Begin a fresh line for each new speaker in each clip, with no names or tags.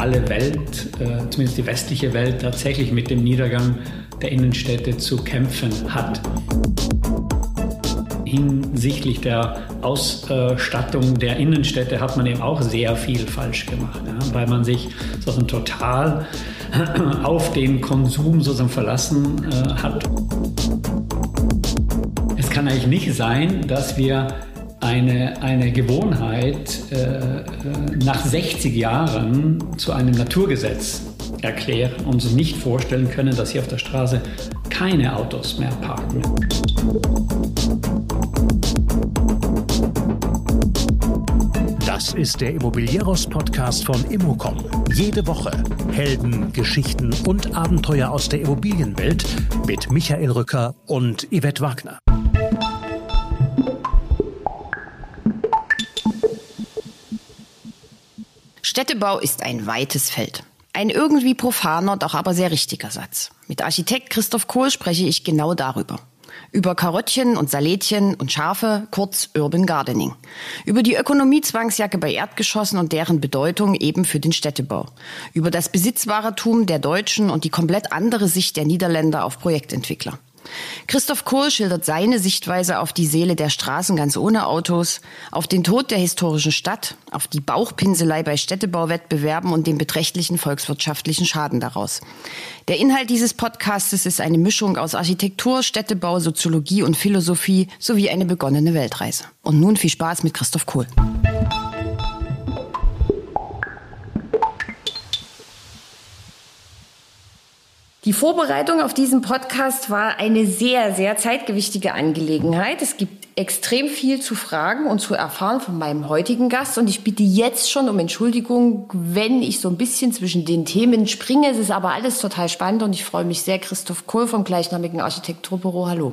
alle Welt, äh, zumindest die westliche Welt, tatsächlich mit dem Niedergang der Innenstädte zu kämpfen hat. Hinsichtlich der Ausstattung der Innenstädte hat man eben auch sehr viel falsch gemacht, ja, weil man sich sozusagen total auf den Konsum sozusagen verlassen äh, hat. Es kann eigentlich nicht sein, dass wir eine, eine Gewohnheit äh, äh nach 60 Jahren zu einem Naturgesetz erklären und uns nicht vorstellen können, dass hier auf der Straße keine Autos mehr parken.
Das ist der Immobilieros-Podcast von Immocom. Jede Woche Helden, Geschichten und Abenteuer aus der Immobilienwelt mit Michael Rücker und Yvette Wagner.
Städtebau ist ein weites Feld. Ein irgendwie profaner, doch aber sehr richtiger Satz. Mit Architekt Christoph Kohl spreche ich genau darüber. Über Karottchen und Salätchen und Schafe, kurz Urban Gardening. Über die Ökonomiezwangsjacke bei Erdgeschossen und deren Bedeutung eben für den Städtebau. Über das Besitzwahrertum der Deutschen und die komplett andere Sicht der Niederländer auf Projektentwickler. Christoph Kohl schildert seine Sichtweise auf die Seele der Straßen ganz ohne Autos, auf den Tod der historischen Stadt, auf die Bauchpinselei bei Städtebauwettbewerben und den beträchtlichen volkswirtschaftlichen Schaden daraus. Der Inhalt dieses Podcastes ist eine Mischung aus Architektur, Städtebau, Soziologie und Philosophie sowie eine begonnene Weltreise. Und nun viel Spaß mit Christoph Kohl. Die Vorbereitung auf diesen Podcast war eine sehr, sehr zeitgewichtige Angelegenheit. Es gibt extrem viel zu fragen und zu erfahren von meinem heutigen Gast. Und ich bitte jetzt schon um Entschuldigung, wenn ich so ein bisschen zwischen den Themen springe. Es ist aber alles total spannend und ich freue mich sehr. Christoph Kohl vom gleichnamigen Architekturbüro. Hallo.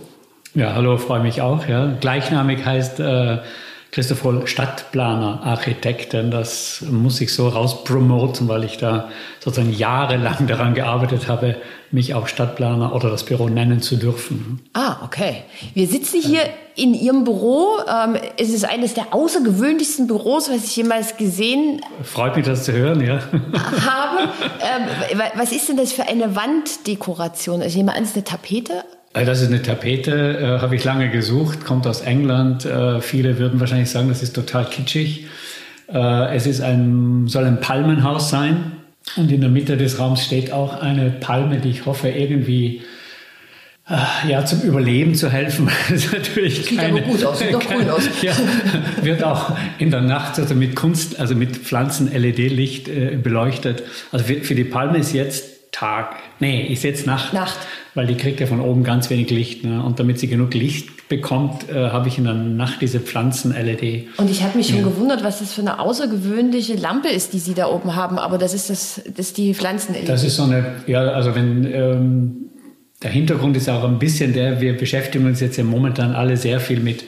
Ja, hallo, freue mich auch. Ja. Gleichnamig heißt äh, Christoph Holl Stadtplaner, Architekten. Das muss ich so rauspromoten, weil ich da sozusagen jahrelang daran gearbeitet habe, mich auch Stadtplaner oder das Büro nennen zu dürfen.
Ah, okay. Wir sitzen hier in Ihrem Büro. Ähm, es ist eines der außergewöhnlichsten Büros, was ich jemals gesehen
Freut mich, das zu hören, ja.
habe. Ähm, was ist denn das für eine Wanddekoration? Also ich nehme an, es ist eine Tapete.
Das ist eine Tapete, äh, habe ich lange gesucht, kommt aus England. Äh, viele würden wahrscheinlich sagen, das ist total kitschig. Äh, es ist ein, soll ein Palmenhaus sein und in der Mitte des Raums steht auch eine Palme, die ich hoffe irgendwie äh, ja, zum Überleben zu helfen.
Das ist natürlich sieht keine, aber gut aus, sieht doch cool aus.
Ja, wird auch in der Nacht also mit Kunst, also mit Pflanzen-LED-Licht äh, beleuchtet. Also für, für die Palme ist jetzt Tag. Nee, ist jetzt Nacht.
Nacht.
Weil die kriegt ja von oben ganz wenig Licht. Ne? Und damit sie genug Licht bekommt, äh, habe ich in der Nacht diese Pflanzen-LED.
Und ich habe mich schon ja. gewundert, was das für eine außergewöhnliche Lampe ist, die Sie da oben haben. Aber das ist, das, das die Pflanzen-LED.
Das ist so eine, ja, also wenn, ähm, der Hintergrund ist auch ein bisschen der, wir beschäftigen uns jetzt ja momentan alle sehr viel mit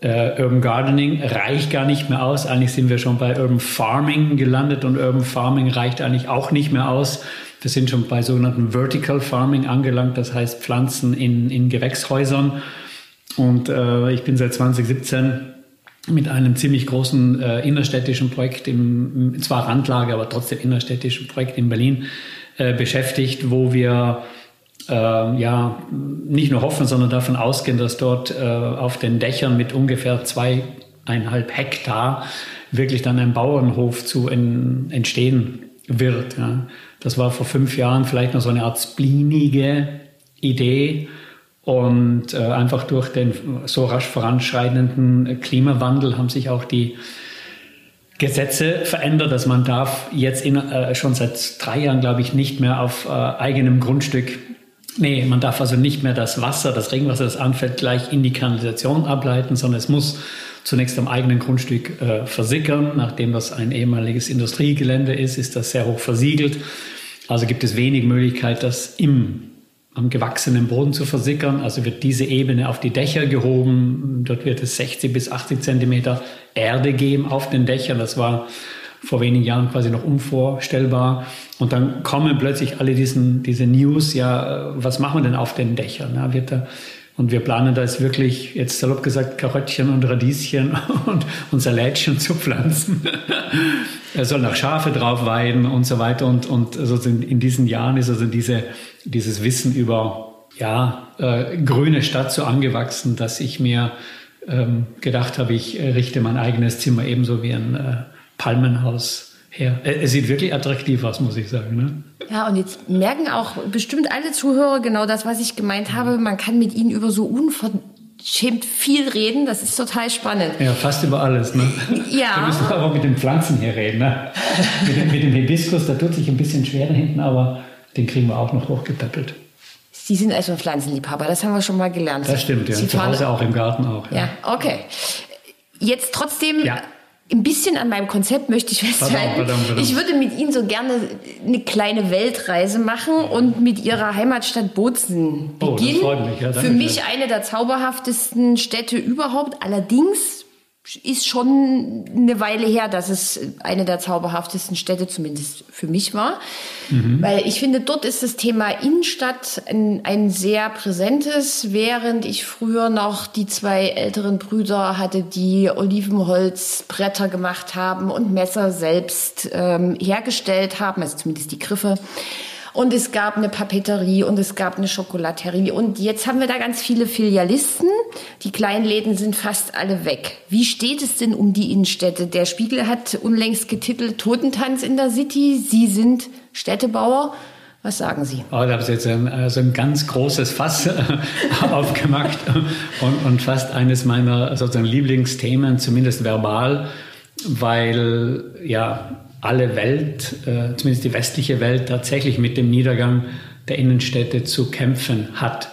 äh, Urban Gardening reicht gar nicht mehr aus. Eigentlich sind wir schon bei Urban Farming gelandet und Urban Farming reicht eigentlich auch nicht mehr aus. Wir sind schon bei sogenannten Vertical Farming angelangt, das heißt Pflanzen in, in Gewächshäusern. Und äh, ich bin seit 2017 mit einem ziemlich großen äh, innerstädtischen Projekt, im, zwar Randlage, aber trotzdem innerstädtischen Projekt in Berlin äh, beschäftigt, wo wir äh, ja nicht nur hoffen, sondern davon ausgehen, dass dort äh, auf den Dächern mit ungefähr zweieinhalb Hektar wirklich dann ein Bauernhof zu en, entstehen wird. Ja. Das war vor fünf Jahren vielleicht noch so eine Art splinige Idee. Und äh, einfach durch den so rasch voranschreitenden Klimawandel haben sich auch die Gesetze verändert, dass man darf jetzt in, äh, schon seit drei Jahren, glaube ich, nicht mehr auf äh, eigenem Grundstück, nee, man darf also nicht mehr das Wasser, das Regenwasser, das anfällt, gleich in die Kanalisation ableiten, sondern es muss zunächst am eigenen Grundstück äh, versickern. Nachdem das ein ehemaliges Industriegelände ist, ist das sehr hoch versiegelt. Also gibt es wenig Möglichkeit, das im am gewachsenen Boden zu versickern. Also wird diese Ebene auf die Dächer gehoben. Dort wird es 60 bis 80 Zentimeter Erde geben auf den Dächern. Das war vor wenigen Jahren quasi noch unvorstellbar. Und dann kommen plötzlich alle diesen, diese News, ja, was machen wir denn auf den Dächern? Ja, wird da Und wir planen da jetzt wirklich, jetzt salopp gesagt, Karottchen und Radieschen und, und Salätchen zu pflanzen. er soll nach Schafe drauf weiden und so weiter. Und, und also in diesen Jahren ist also diese, dieses Wissen über ja, äh, grüne Stadt so angewachsen, dass ich mir ähm, gedacht habe, ich richte mein eigenes Zimmer ebenso wie ein äh, Palmenhaus her. Es sieht wirklich attraktiv aus, muss ich sagen. Ne?
Ja, und jetzt merken auch bestimmt alle Zuhörer genau das, was ich gemeint habe. Man kann mit ihnen über so unverschämt viel reden. Das ist total spannend.
Ja, fast über alles. Ne?
Ja.
Wir müssen aber mit den Pflanzen hier reden. Ne? mit, dem, mit dem Hibiskus, da tut sich ein bisschen schwerer hinten, aber den kriegen wir auch noch hochgepäppelt.
Sie sind also ein Pflanzenliebhaber, das haben wir schon mal gelernt.
Das stimmt, ja. Sie Zu Hause auch im Garten auch.
Ja, ja okay. Jetzt trotzdem ja ein bisschen an meinem Konzept möchte ich festhalten. Pardon, pardon, pardon. Ich würde mit Ihnen so gerne eine kleine Weltreise machen und mit Ihrer Heimatstadt Bozen beginnen. Oh, das freut mich. Ja, Für mich eine der zauberhaftesten Städte überhaupt. Allerdings ist schon eine Weile her, dass es eine der zauberhaftesten Städte zumindest für mich war. Mhm. Weil ich finde, dort ist das Thema Innenstadt ein, ein, sehr präsentes, während ich früher noch die zwei älteren Brüder hatte, die Olivenholzbretter gemacht haben und Messer selbst ähm, hergestellt haben, also zumindest die Griffe und es gab eine Papeterie und es gab eine Schokolaterie. Und jetzt haben wir da ganz viele Filialisten. Die kleinen Läden sind fast alle weg. Wie steht es denn um die Innenstädte? Der Spiegel hat unlängst getitelt Totentanz in der City. Sie sind Städtebauer. Was sagen Sie?
Oh, da haben Sie jetzt ein, also ein ganz großes Fass aufgemacht und, und fast eines meiner sozusagen Lieblingsthemen, zumindest verbal, weil ja alle Welt, äh, zumindest die westliche Welt, tatsächlich mit dem Niedergang der Innenstädte zu kämpfen hat.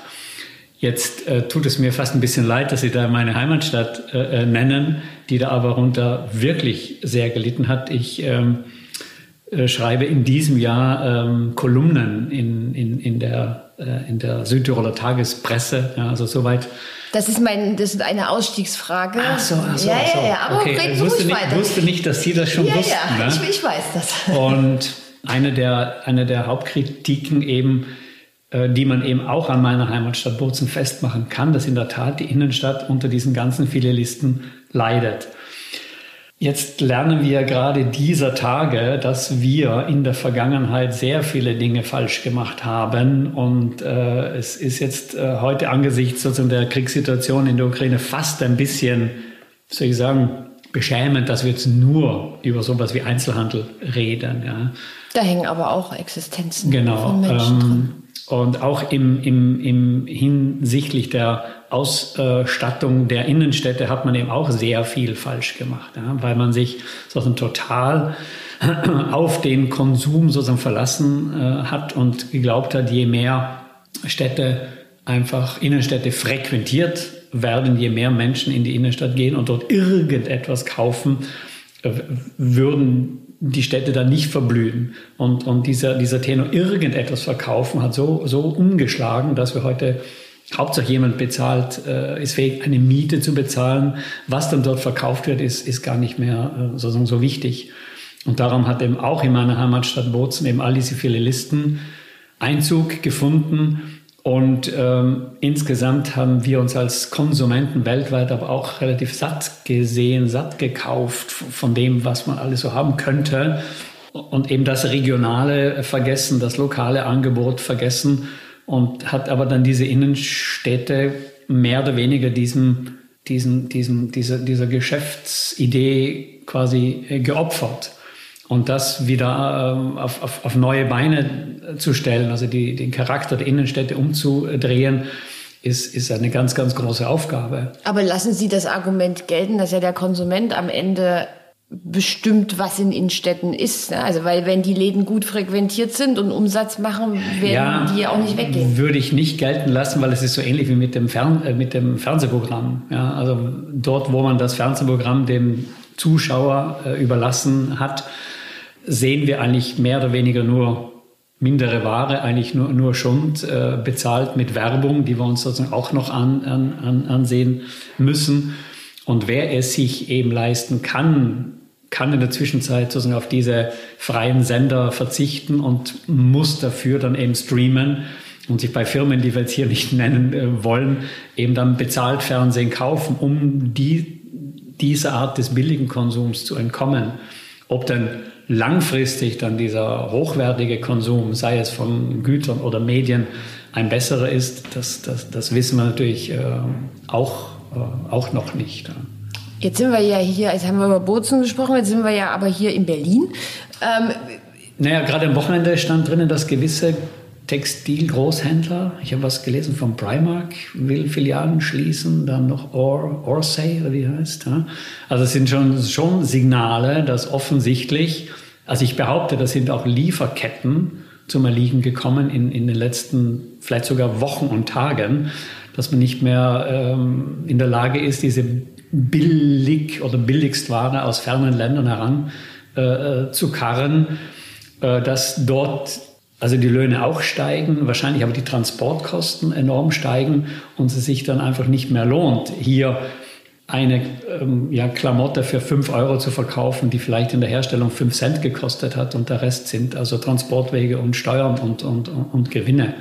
Jetzt äh, tut es mir fast ein bisschen leid, dass Sie da meine Heimatstadt äh, äh nennen, die da aber runter wirklich sehr gelitten hat. Ich ähm, äh, schreibe in diesem Jahr ähm, Kolumnen in, in, in, der, in der Südtiroler Tagespresse. Ja, also soweit
das ist mein, das ist eine Ausstiegsfrage.
Ach so, ach so.
Ja,
ach so.
ja, ja, aber
okay.
reden
ich wusste nicht, weiter. wusste nicht, dass Sie das schon ja, wussten.
Ja,
ne?
ich, ich weiß das.
Und eine der, eine der Hauptkritiken eben, äh, die man eben auch an meiner Heimatstadt Bozen festmachen kann, dass in der Tat die Innenstadt unter diesen ganzen Filialisten leidet. Jetzt lernen wir gerade dieser Tage, dass wir in der Vergangenheit sehr viele Dinge falsch gemacht haben. Und äh, es ist jetzt äh, heute angesichts sozusagen der Kriegssituation in der Ukraine fast ein bisschen, soll ich sagen, beschämend, dass wir jetzt nur über sowas wie Einzelhandel reden. Ja.
Da hängen aber auch Existenzen
genau, von Menschen ähm, drin. Und auch im, im, im hinsichtlich der Ausstattung der Innenstädte hat man eben auch sehr viel falsch gemacht, ja, weil man sich sozusagen total auf den Konsum sozusagen verlassen äh, hat und geglaubt hat, je mehr Städte einfach Innenstädte frequentiert werden, je mehr Menschen in die Innenstadt gehen und dort irgendetwas kaufen, äh, würden die Städte dann nicht verblühen. Und, und dieser, dieser Tenor irgendetwas verkaufen hat so, so umgeschlagen, dass wir heute Hauptsache jemand bezahlt, äh, ist fähig, eine Miete zu bezahlen. Was dann dort verkauft wird, ist, ist gar nicht mehr äh, sozusagen so wichtig. Und darum hat eben auch in meiner Heimatstadt Bozen eben all diese viele Listen Einzug gefunden. Und ähm, insgesamt haben wir uns als Konsumenten weltweit aber auch relativ satt gesehen, satt gekauft von dem, was man alles so haben könnte. Und eben das Regionale vergessen, das lokale Angebot vergessen und hat aber dann diese Innenstädte mehr oder weniger diesem, diesem, diesem, dieser, dieser Geschäftsidee quasi äh, geopfert. Und das wieder ähm, auf, auf, auf neue Beine zu stellen, also die, den Charakter der Innenstädte umzudrehen, ist, ist eine ganz, ganz große Aufgabe.
Aber lassen Sie das Argument gelten, dass ja der Konsument am Ende bestimmt, was in Innenstädten ist. Ne? Also weil wenn die Läden gut frequentiert sind und Umsatz machen, werden ja, die auch nicht weggehen.
Würde ich nicht gelten lassen, weil es ist so ähnlich wie mit dem, Fern äh, mit dem Fernsehprogramm. Ja? Also dort, wo man das Fernsehprogramm dem Zuschauer äh, überlassen hat, sehen wir eigentlich mehr oder weniger nur mindere Ware, eigentlich nur, nur Schund, äh, bezahlt mit Werbung, die wir uns sozusagen auch noch an, an, ansehen müssen. Und wer es sich eben leisten kann, kann in der Zwischenzeit sozusagen auf diese freien Sender verzichten und muss dafür dann eben streamen. und sich bei Firmen, die wir jetzt hier nicht nennen äh, wollen, eben dann bezahlt Fernsehen kaufen, um die, dieser Art des billigen Konsums zu entkommen. Ob dann langfristig dann dieser hochwertige Konsum, sei es von Gütern oder Medien, ein besserer ist, das, das, das wissen wir natürlich äh, auch, äh, auch noch nicht.
Jetzt sind wir ja hier, jetzt haben wir über Bozen gesprochen, jetzt sind wir ja aber hier in Berlin. Ähm,
naja, gerade am Wochenende stand drinnen, dass gewisse Textilgroßhändler, ich habe was gelesen von Primark, will Filialen schließen, dann noch Or, Orsay, oder wie heißt. Ja? Also es sind schon, schon Signale, dass offensichtlich, also ich behaupte, das sind auch Lieferketten zum Erliegen gekommen in, in den letzten vielleicht sogar Wochen und Tagen, dass man nicht mehr ähm, in der Lage ist, diese billig oder Billigstware aus fernen Ländern heran äh, äh zu karren, äh, dass dort also die Löhne auch steigen, wahrscheinlich aber die Transportkosten enorm steigen und es sich dann einfach nicht mehr lohnt, hier eine ähm, ja, Klamotte für 5 Euro zu verkaufen, die vielleicht in der Herstellung 5 Cent gekostet hat und der Rest sind also Transportwege und Steuern und, und, und, und Gewinne.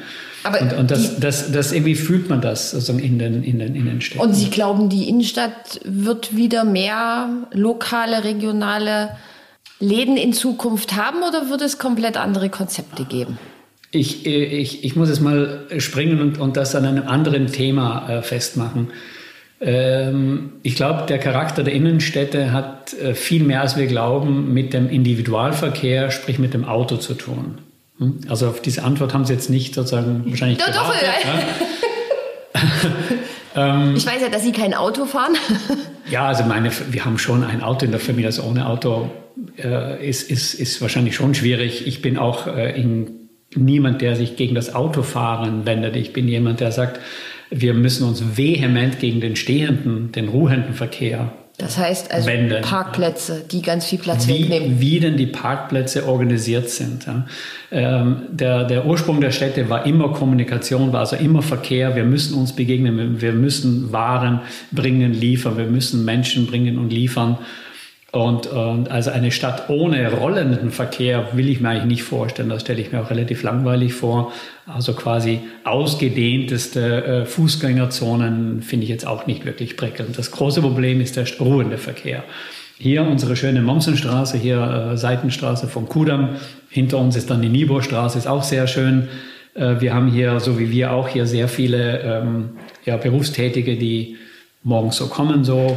Aber und, und das, das, das, irgendwie fühlt man das sozusagen in den, in, den, in den Städten.
Und Sie glauben, die Innenstadt wird wieder mehr lokale, regionale Läden in Zukunft haben oder wird es komplett andere Konzepte geben?
Ich, ich, ich muss es mal springen und, und das an einem anderen Thema äh, festmachen. Ähm, ich glaube, der Charakter der Innenstädte hat äh, viel mehr, als wir glauben, mit dem Individualverkehr, sprich mit dem Auto zu tun. Hm? Also auf diese Antwort haben Sie jetzt nicht sozusagen wahrscheinlich
Doch, doch, ja. Ähm, ich weiß ja, dass Sie kein Auto fahren.
ja, also meine, wir haben schon ein Auto in der Familie, also ohne Auto äh, ist, ist, ist wahrscheinlich schon schwierig. Ich bin auch äh, in, niemand, der sich gegen das Autofahren wendet. Ich bin jemand, der sagt, wir müssen uns vehement gegen den stehenden, den ruhenden Verkehr
das heißt also
Wenden.
Parkplätze, die ganz viel Platz
wie,
wegnehmen.
Wie denn die Parkplätze organisiert sind. Ja. Ähm, der, der Ursprung der Städte war immer Kommunikation, war also immer Verkehr. Wir müssen uns begegnen, wir müssen Waren bringen, liefern, wir müssen Menschen bringen und liefern. Und, und, also eine Stadt ohne rollenden Verkehr will ich mir eigentlich nicht vorstellen. Das stelle ich mir auch relativ langweilig vor. Also quasi ausgedehnteste äh, Fußgängerzonen finde ich jetzt auch nicht wirklich prickelnd. Das große Problem ist der ruhende Verkehr. Hier unsere schöne Mommsenstraße, hier äh, Seitenstraße vom Kudamm. Hinter uns ist dann die Nieburstraße, ist auch sehr schön. Äh, wir haben hier, so wie wir auch, hier sehr viele ähm, ja, Berufstätige, die morgens so kommen, so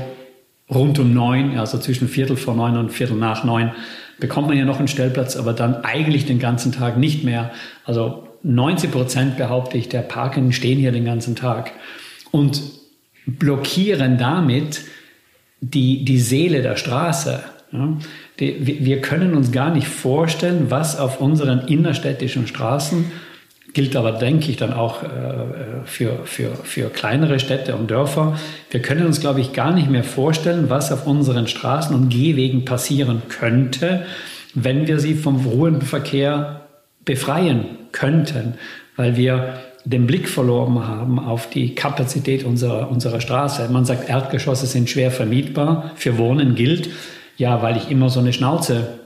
rund um neun, also zwischen Viertel vor neun und Viertel nach neun, bekommt man ja noch einen Stellplatz, aber dann eigentlich den ganzen Tag nicht mehr. Also 90 Prozent behaupte ich, der Parken stehen hier den ganzen Tag und blockieren damit die, die Seele der Straße. Ja, die, wir können uns gar nicht vorstellen, was auf unseren innerstädtischen Straßen gilt aber, denke ich, dann auch äh, für, für, für kleinere Städte und Dörfer. Wir können uns, glaube ich, gar nicht mehr vorstellen, was auf unseren Straßen und Gehwegen passieren könnte, wenn wir sie vom ruhenden befreien könnten, weil wir den Blick verloren haben auf die Kapazität unserer, unserer Straße. Man sagt, Erdgeschosse sind schwer vermietbar. Für Wohnen gilt, ja, weil ich immer so eine Schnauze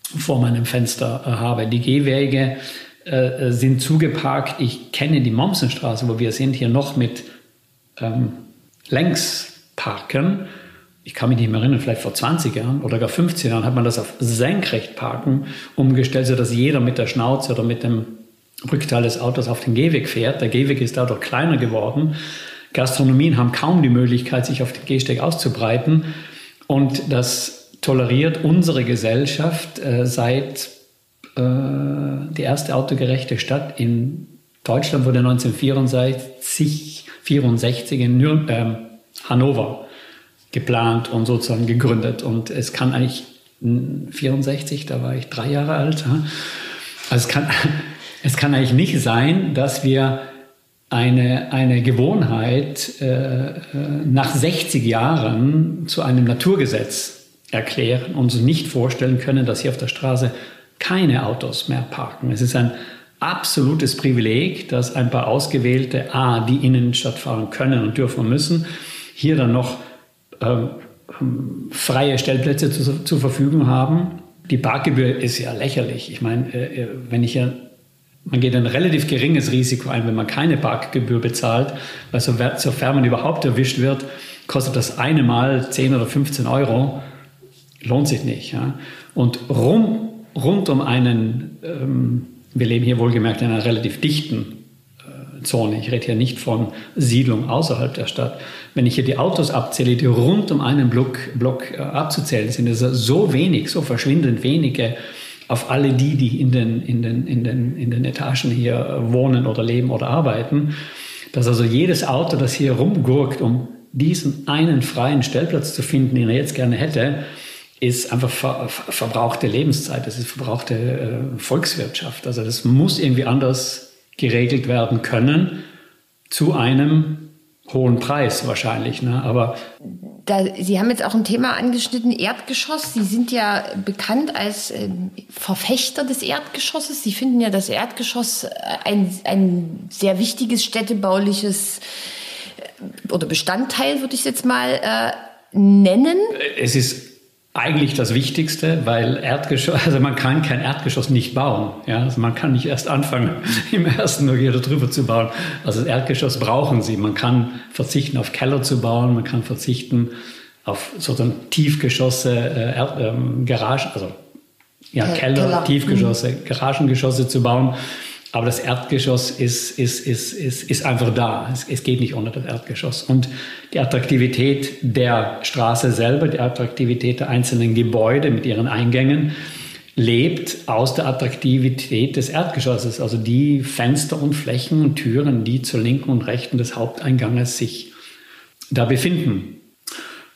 vor meinem Fenster äh, habe. Die Gehwege äh, äh, sind zugeparkt. Ich kenne die Mommsenstraße, wo wir sind, hier noch mit ähm, Längsparken. Ich kann mich nicht mehr erinnern, vielleicht vor 20 Jahren oder gar 15 Jahren hat man das auf Senkrechtparken umgestellt, sodass jeder mit der Schnauze oder mit dem Rückteil des Autos auf den Gehweg fährt. Der Gehweg ist dadurch kleiner geworden. Gastronomien haben kaum die Möglichkeit, sich auf den Gehsteig auszubreiten. Und das toleriert unsere Gesellschaft äh, seit die erste autogerechte Stadt in Deutschland wurde 1964 64 in Nür äh, Hannover geplant und sozusagen gegründet. Und es kann eigentlich 64, da war ich drei Jahre alt. Also es kann, es kann eigentlich nicht sein, dass wir eine, eine Gewohnheit äh, äh nach 60 Jahren zu einem Naturgesetz erklären und uns nicht vorstellen können, dass hier auf der Straße keine Autos mehr parken. Es ist ein absolutes Privileg, dass ein paar Ausgewählte A, die Innenstadt fahren können und dürfen müssen, hier dann noch ähm, freie Stellplätze zu, zur Verfügung haben. Die Parkgebühr ist ja lächerlich. Ich meine, äh, äh wenn ich ja man geht ein relativ geringes Risiko ein, wenn man keine Parkgebühr bezahlt, weil so, sofern man überhaupt erwischt wird, kostet das eine Mal 10 oder 15 Euro, lohnt sich nicht. Ja? Und rum, rund um einen, ähm, wir leben hier wohlgemerkt in einer relativ dichten äh, Zone, ich rede hier nicht von Siedlung außerhalb der Stadt. Wenn ich hier die Autos abzähle, die rund um einen Block, Block äh, abzuzählen sind, ist so wenig, so verschwindend wenige auf alle die, die in den, in den, in den, in den Etagen hier wohnen oder leben oder arbeiten, dass also jedes Auto, das hier rumgurkt, um diesen einen freien Stellplatz zu finden, den er jetzt gerne hätte, ist einfach ver, ver, verbrauchte Lebenszeit, das ist verbrauchte äh, Volkswirtschaft. Also das muss irgendwie anders geregelt werden können zu einem hohen Preis wahrscheinlich. Ne? Aber
da, Sie haben jetzt auch ein Thema angeschnitten, Erdgeschoss. Sie sind ja bekannt als äh, Verfechter des Erdgeschosses. Sie finden ja das Erdgeschoss äh, ein, ein sehr wichtiges städtebauliches äh, oder Bestandteil, würde ich jetzt mal äh, nennen.
Es ist eigentlich das Wichtigste, weil Erdgeschoss, also man kann kein Erdgeschoss nicht bauen. Ja? Also man kann nicht erst anfangen, im ersten nur hier drüber zu bauen. Also das Erdgeschoss brauchen Sie. Man kann verzichten auf Keller zu bauen, man kann verzichten auf sozusagen Tiefgeschosse, äh, Erd, ähm, Garagen, also ja, Keller, Keller. Tiefgeschosse, mhm. Garagengeschosse zu bauen. Aber das Erdgeschoss ist, ist, ist, ist, ist einfach da. Es, es geht nicht ohne das Erdgeschoss. Und die Attraktivität der Straße selber, die Attraktivität der einzelnen Gebäude mit ihren Eingängen, lebt aus der Attraktivität des Erdgeschosses. Also die Fenster und Flächen und Türen, die zur linken und rechten des Haupteinganges sich da befinden.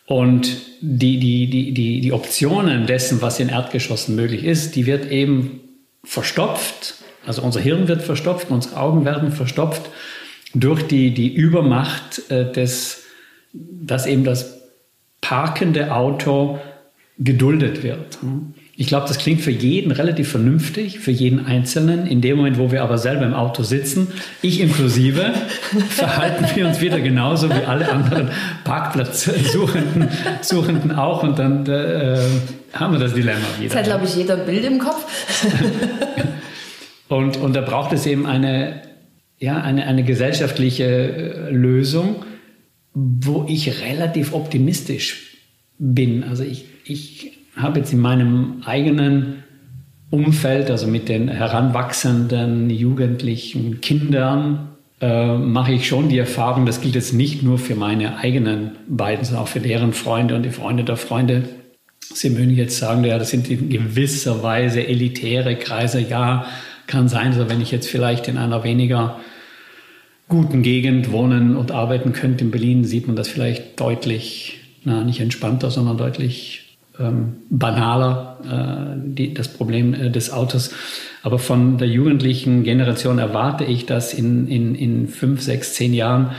Und die, die, die, die, die Optionen dessen, was in Erdgeschossen möglich ist, die wird eben verstopft also unser Hirn wird verstopft, unsere Augen werden verstopft durch die, die Übermacht äh, des, dass eben das parkende Auto geduldet wird. Ich glaube, das klingt für jeden relativ vernünftig, für jeden Einzelnen. In dem Moment, wo wir aber selber im Auto sitzen, ich inklusive, verhalten wir uns wieder genauso wie alle anderen Parkplatzsuchenden Suchenden auch. Und dann äh, haben wir das Dilemma wieder.
Das hat, glaube ich, jeder Bild im Kopf.
Und, und da braucht es eben eine, ja, eine, eine gesellschaftliche äh, Lösung, wo ich relativ optimistisch bin. Also ich, ich habe jetzt in meinem eigenen Umfeld, also mit den heranwachsenden jugendlichen Kindern, äh, mache ich schon die Erfahrung, das gilt jetzt nicht nur für meine eigenen beiden, sondern auch für deren Freunde und die Freunde der Freunde. Sie mögen jetzt sagen, ja, das sind in gewisser Weise elitäre Kreise. Ja, kann sein, also wenn ich jetzt vielleicht in einer weniger guten Gegend wohnen und arbeiten könnte in Berlin, sieht man das vielleicht deutlich, na, nicht entspannter, sondern deutlich ähm, banaler, äh, die, das Problem äh, des Autos. Aber von der jugendlichen Generation erwarte ich, dass in, in, in fünf, sechs, zehn Jahren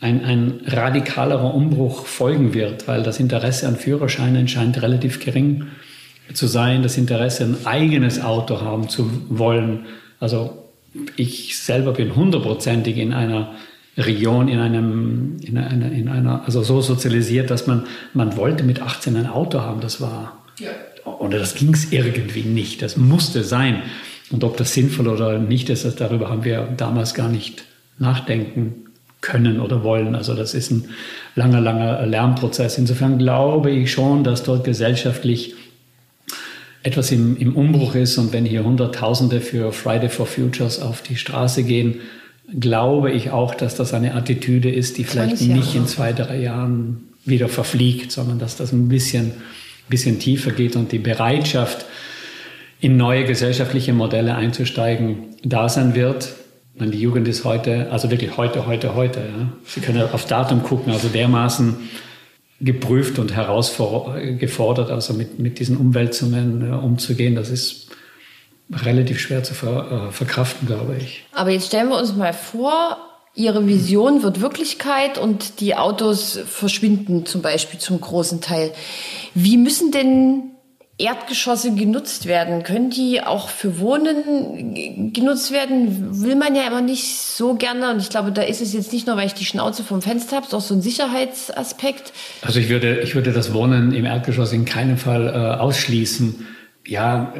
ein, ein radikalerer Umbruch folgen wird, weil das Interesse an Führerscheinen scheint relativ gering ist zu sein, das Interesse, ein eigenes Auto haben zu wollen. Also ich selber bin hundertprozentig in einer Region, in einem, in einer, in einer, also so sozialisiert, dass man, man wollte mit 18 ein Auto haben. Das war, ja. oder das ging es irgendwie nicht. Das musste sein. Und ob das sinnvoll oder nicht ist, das, darüber haben wir damals gar nicht nachdenken können oder wollen. Also das ist ein langer, langer Lernprozess. Insofern glaube ich schon, dass dort gesellschaftlich etwas im, im Umbruch ist und wenn hier Hunderttausende für Friday for Futures auf die Straße gehen, glaube ich auch, dass das eine Attitüde ist, die vielleicht nicht in zwei, drei Jahren wieder verfliegt, sondern dass das ein bisschen, bisschen tiefer geht und die Bereitschaft, in neue gesellschaftliche Modelle einzusteigen, da sein wird. Und die Jugend ist heute, also wirklich heute, heute, heute. Ja. Sie können auf Datum gucken, also dermaßen geprüft und herausgefordert, also mit, mit diesen Umwälzungen äh, umzugehen. Das ist relativ schwer zu ver, äh, verkraften, glaube ich.
Aber jetzt stellen wir uns mal vor, Ihre Vision wird Wirklichkeit und die Autos verschwinden zum Beispiel zum großen Teil. Wie müssen denn Erdgeschosse genutzt werden? Können die auch für Wohnen genutzt werden? Will man ja immer nicht so gerne. Und ich glaube, da ist es jetzt nicht nur, weil ich die Schnauze vom Fenster habe, sondern so ein Sicherheitsaspekt.
Also ich würde, ich würde das Wohnen im Erdgeschoss in keinem Fall äh, ausschließen. ja,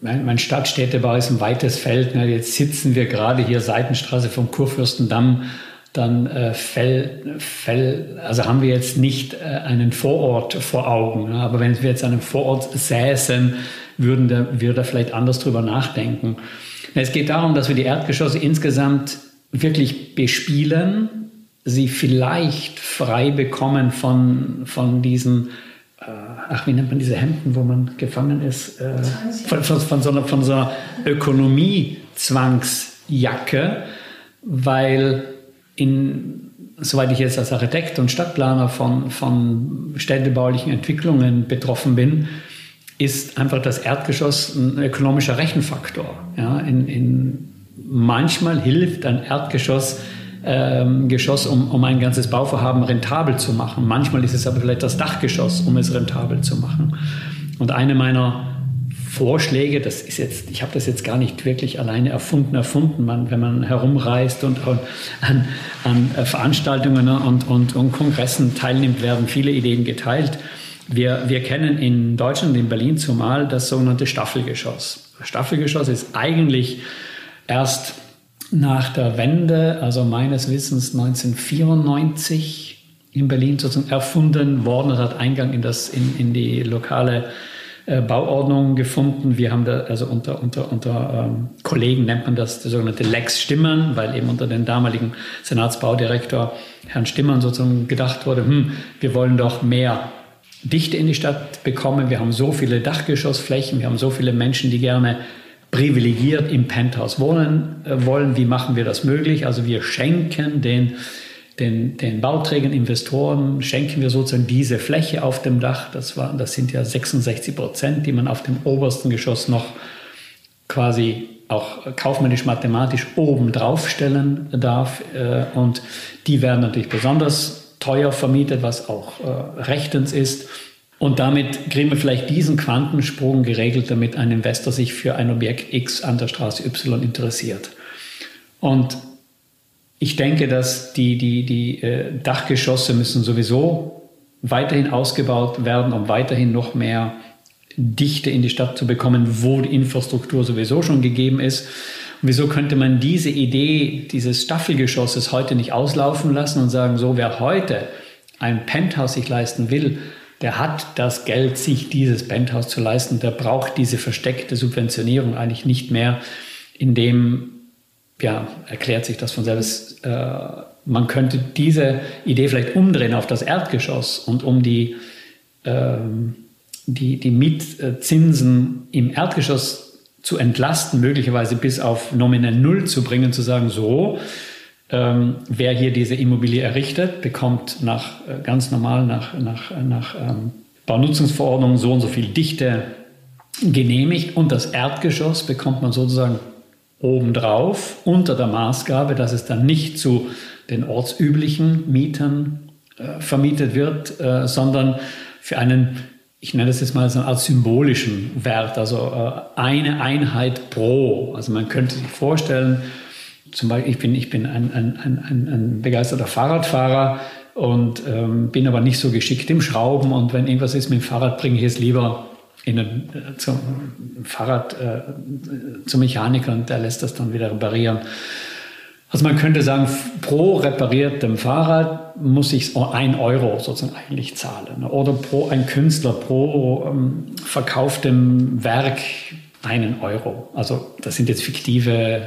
mein, mein Stadtstädtebau ist ein weites Feld. Ne? Jetzt sitzen wir gerade hier Seitenstraße vom Kurfürstendamm. Dann äh, Fell, Fell, also haben wir jetzt nicht äh, einen Vorort vor Augen. Ne? Aber wenn wir jetzt an einem Vorort säßen, würden wir, wir da vielleicht anders drüber nachdenken. Es geht darum, dass wir die Erdgeschosse insgesamt wirklich bespielen, sie vielleicht frei bekommen von, von diesen ach, wie nennt man diese Hemden, wo man gefangen ist? Äh, von, von, von, so einer, von so einer Ökonomie-Zwangsjacke, weil in, soweit ich jetzt als Architekt und Stadtplaner von, von städtebaulichen Entwicklungen betroffen bin, ist einfach das Erdgeschoss ein ökonomischer Rechenfaktor. Ja, in, in, manchmal hilft ein Erdgeschoss, ähm, Geschoss, um, um ein ganzes Bauvorhaben rentabel zu machen. Manchmal ist es aber vielleicht das Dachgeschoss, um es rentabel zu machen. Und eine meiner Vorschläge, das ist jetzt, ich habe das jetzt gar nicht wirklich alleine erfunden, erfunden. Man, wenn man herumreist und, und an, an, Veranstaltungen ne, und, und, und Kongressen teilnimmt, werden viele Ideen geteilt. Wir, wir kennen in Deutschland, in Berlin zumal, das sogenannte Staffelgeschoss. Das Staffelgeschoss ist eigentlich erst nach der Wende, also meines Wissens 1994 in Berlin sozusagen erfunden worden und hat Eingang in, das, in, in die lokale äh, Bauordnung gefunden. Wir haben da, also unter, unter, unter ähm, Kollegen nennt man das die sogenannte Lex Stimmern, weil eben unter dem damaligen Senatsbaudirektor Herrn Stimmern sozusagen gedacht wurde, hm, wir wollen doch mehr Dichte in die Stadt bekommen. Wir haben so viele Dachgeschossflächen, wir haben so viele Menschen, die gerne privilegiert im Penthouse wohnen äh, wollen. Wie machen wir das möglich? Also wir schenken den, den, den Bauträgern, Investoren, schenken wir sozusagen diese Fläche auf dem Dach. Das, war, das sind ja 66 Prozent, die man auf dem obersten Geschoss noch quasi auch kaufmännisch-mathematisch oben drauf stellen darf. Äh, und die werden natürlich besonders teuer vermietet, was auch äh, rechtens ist. Und damit kriegen wir vielleicht diesen Quantensprung geregelt, damit ein Investor sich für ein Objekt X an der Straße Y interessiert. Und ich denke, dass die, die, die äh, Dachgeschosse müssen sowieso weiterhin ausgebaut werden, um weiterhin noch mehr Dichte in die Stadt zu bekommen, wo die Infrastruktur sowieso schon gegeben ist. Und wieso könnte man diese Idee dieses Staffelgeschosses heute nicht auslaufen lassen und sagen, so wer heute ein Penthouse sich leisten will, der hat das Geld, sich dieses Penthouse zu leisten. Der braucht diese versteckte Subventionierung eigentlich nicht mehr, indem, ja, erklärt sich das von selbst, äh, man könnte diese Idee vielleicht umdrehen auf das Erdgeschoss und um die, äh, die, die Mietzinsen im Erdgeschoss zu entlasten, möglicherweise bis auf nominell Null zu bringen, zu sagen, so, ähm, wer hier diese Immobilie errichtet, bekommt nach äh, ganz normal nach, nach, nach ähm, Baunutzungsverordnung so und so viel Dichte genehmigt und das Erdgeschoss bekommt man sozusagen obendrauf unter der Maßgabe, dass es dann nicht zu den ortsüblichen Mietern äh, vermietet wird, äh, sondern für einen, ich nenne das jetzt mal so eine Art symbolischen Wert, also äh, eine Einheit pro. Also man könnte sich vorstellen, zum Beispiel, ich bin, ich bin ein, ein, ein, ein begeisterter Fahrradfahrer und ähm, bin aber nicht so geschickt im Schrauben. Und wenn irgendwas ist mit dem Fahrrad, bringe ich es lieber in ein, äh, zum Fahrrad äh, zum Mechaniker und der lässt das dann wieder reparieren. Also man könnte sagen, pro repariertem Fahrrad muss ich ein Euro sozusagen eigentlich zahlen. Oder pro ein Künstler, pro ähm, verkauftem Werk einen Euro. Also das sind jetzt fiktive, äh,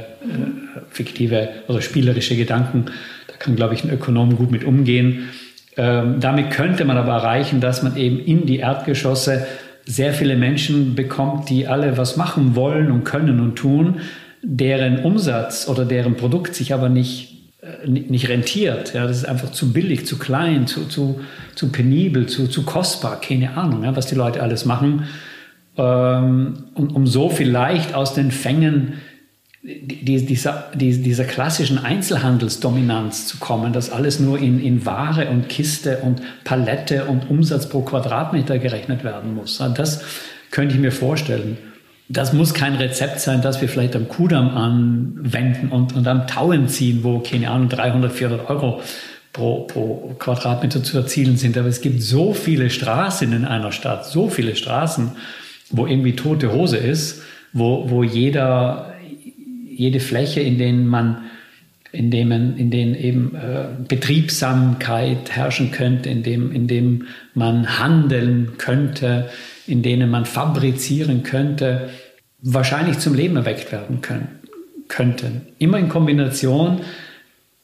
fiktive oder spielerische Gedanken. Da kann, glaube ich, ein Ökonom gut mit umgehen. Ähm, damit könnte man aber erreichen, dass man eben in die Erdgeschosse sehr viele Menschen bekommt, die alle was machen wollen und können und tun, deren Umsatz oder deren Produkt sich aber nicht, äh, nicht rentiert. Ja, das ist einfach zu billig, zu klein, zu, zu, zu penibel, zu, zu kostbar, keine Ahnung, ja, was die Leute alles machen ähm, um, um so vielleicht aus den Fängen dieser, dieser klassischen Einzelhandelsdominanz zu kommen, dass alles nur in, in Ware und Kiste und Palette und Umsatz pro Quadratmeter gerechnet werden muss. Das könnte ich mir vorstellen. Das muss kein Rezept sein, das wir vielleicht am Kudamm anwenden und, und am Tauen ziehen, wo, keine Ahnung, 300, 400 Euro pro, pro Quadratmeter zu erzielen sind. Aber es gibt so viele Straßen in einer Stadt, so viele Straßen, wo irgendwie tote Hose ist, wo, wo jeder, jede Fläche, in denen man in denen, in denen eben äh, Betriebsamkeit herrschen könnte, in dem, in dem man handeln könnte, in denen man fabrizieren könnte, wahrscheinlich zum Leben erweckt werden können, könnten. Immer in Kombination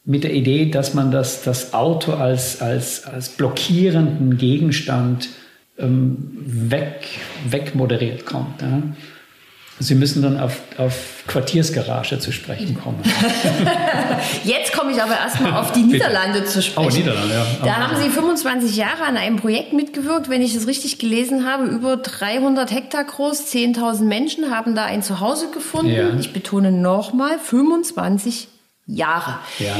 mit der Idee, dass man das, das Auto als, als, als blockierenden Gegenstand ähm, weg, wegmoderiert kommt. Ja. Sie müssen dann auf, auf Quartiersgarage zu sprechen kommen.
Jetzt komme ich aber erstmal auf die Niederlande zu sprechen.
Oh, Niederlande, ja.
Da haben Sie 25 Jahre an einem Projekt mitgewirkt, wenn ich es richtig gelesen habe, über 300 Hektar groß, 10.000 Menschen haben da ein Zuhause gefunden. Ja. Ich betone nochmal, 25 Jahre.
Ja.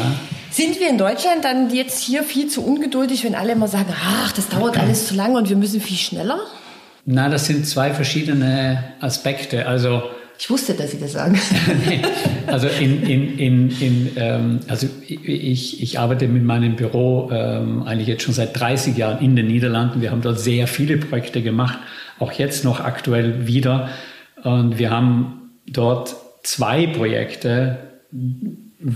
Sind wir in Deutschland dann jetzt hier viel zu ungeduldig, wenn alle immer sagen, ach, das dauert alles zu lange und wir müssen viel schneller?
Na, das sind zwei verschiedene Aspekte. Also
ich wusste, dass Sie das sagen.
also in, in, in, in ähm, also ich, ich arbeite mit meinem Büro ähm, eigentlich jetzt schon seit 30 Jahren in den Niederlanden. Wir haben dort sehr viele Projekte gemacht, auch jetzt noch aktuell wieder. Und wir haben dort zwei Projekte,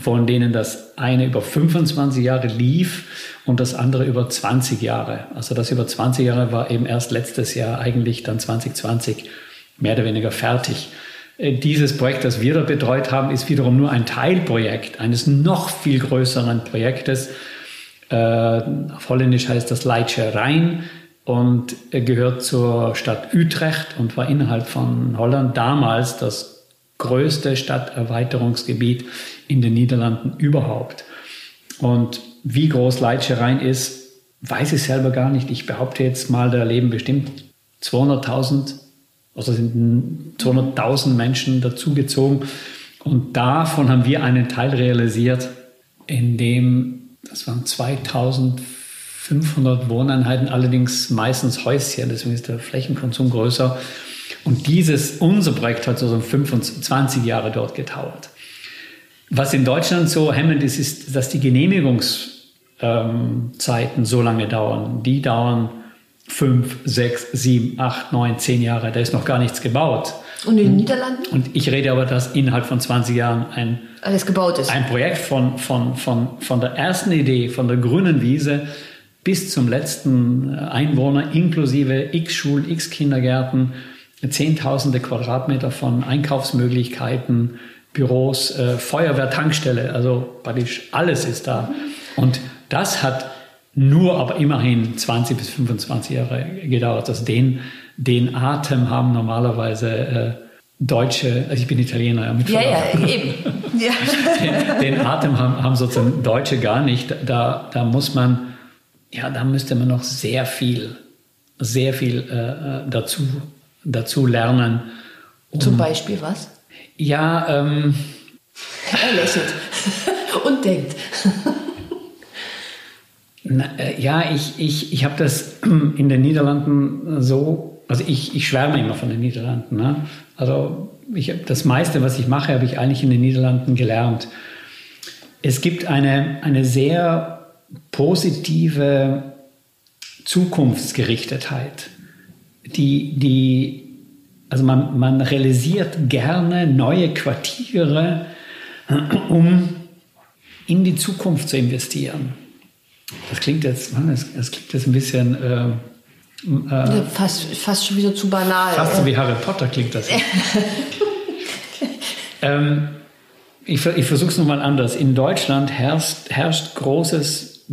von denen das eine über 25 Jahre lief und das andere über 20 Jahre. Also das über 20 Jahre war eben erst letztes Jahr eigentlich dann 2020 mehr oder weniger fertig. Äh, dieses Projekt, das wir da betreut haben, ist wiederum nur ein Teilprojekt eines noch viel größeren Projektes. Äh, auf Holländisch heißt das Leitsche Rhein und gehört zur Stadt Utrecht und war innerhalb von Holland damals das größte Stadterweiterungsgebiet in den Niederlanden überhaupt. Und wie groß Leitscherein ist, weiß ich selber gar nicht. Ich behaupte jetzt mal, da leben bestimmt 200.000, also sind 200.000 Menschen dazugezogen. Und davon haben wir einen Teil realisiert, in dem, das waren 2500 Wohneinheiten, allerdings meistens Häuschen, deswegen ist der Flächenkonsum größer. Und dieses, unser Projekt hat so 25 Jahre dort gedauert. Was in Deutschland so hemmend ist, ist, dass die Genehmigungszeiten so lange dauern. Die dauern fünf, sechs, sieben, acht, neun, zehn Jahre. Da ist noch gar nichts gebaut.
Und in den Niederlanden?
Und ich rede aber, dass innerhalb von 20 Jahren ein,
Alles gebaut ist.
ein Projekt von, von, von, von der ersten Idee, von der grünen Wiese bis zum letzten Einwohner, inklusive x Schulen, x Kindergärten, Zehntausende Quadratmeter von Einkaufsmöglichkeiten, Büros, äh, Feuerwehr, Tankstelle, also praktisch alles ist da. Und das hat nur aber immerhin 20 bis 25 Jahre gedauert. Also den, den Atem haben normalerweise äh, Deutsche, also ich bin Italiener, ja,
mit Ja, ja, eben. Ja.
Den, den, Atem haben, haben sozusagen Deutsche gar nicht. Da, da muss man, ja, da müsste man noch sehr viel, sehr viel äh, dazu dazu lernen.
Um, Zum Beispiel was?
Ja, ähm,
er lächelt und denkt.
Na, äh, ja, ich, ich, ich habe das in den Niederlanden so, also ich, ich schwärme immer von den Niederlanden. Ne? Also ich, das meiste, was ich mache, habe ich eigentlich in den Niederlanden gelernt. Es gibt eine, eine sehr positive Zukunftsgerichtetheit die, die, also man, man realisiert gerne neue Quartiere, um in die Zukunft zu investieren. Das klingt jetzt, das, das klingt jetzt ein bisschen äh,
äh, fast, fast schon wieder zu banal.
Fast so wie Harry Potter klingt das. ähm, ich, ich versuche es nochmal anders. In Deutschland herrscht, herrscht großes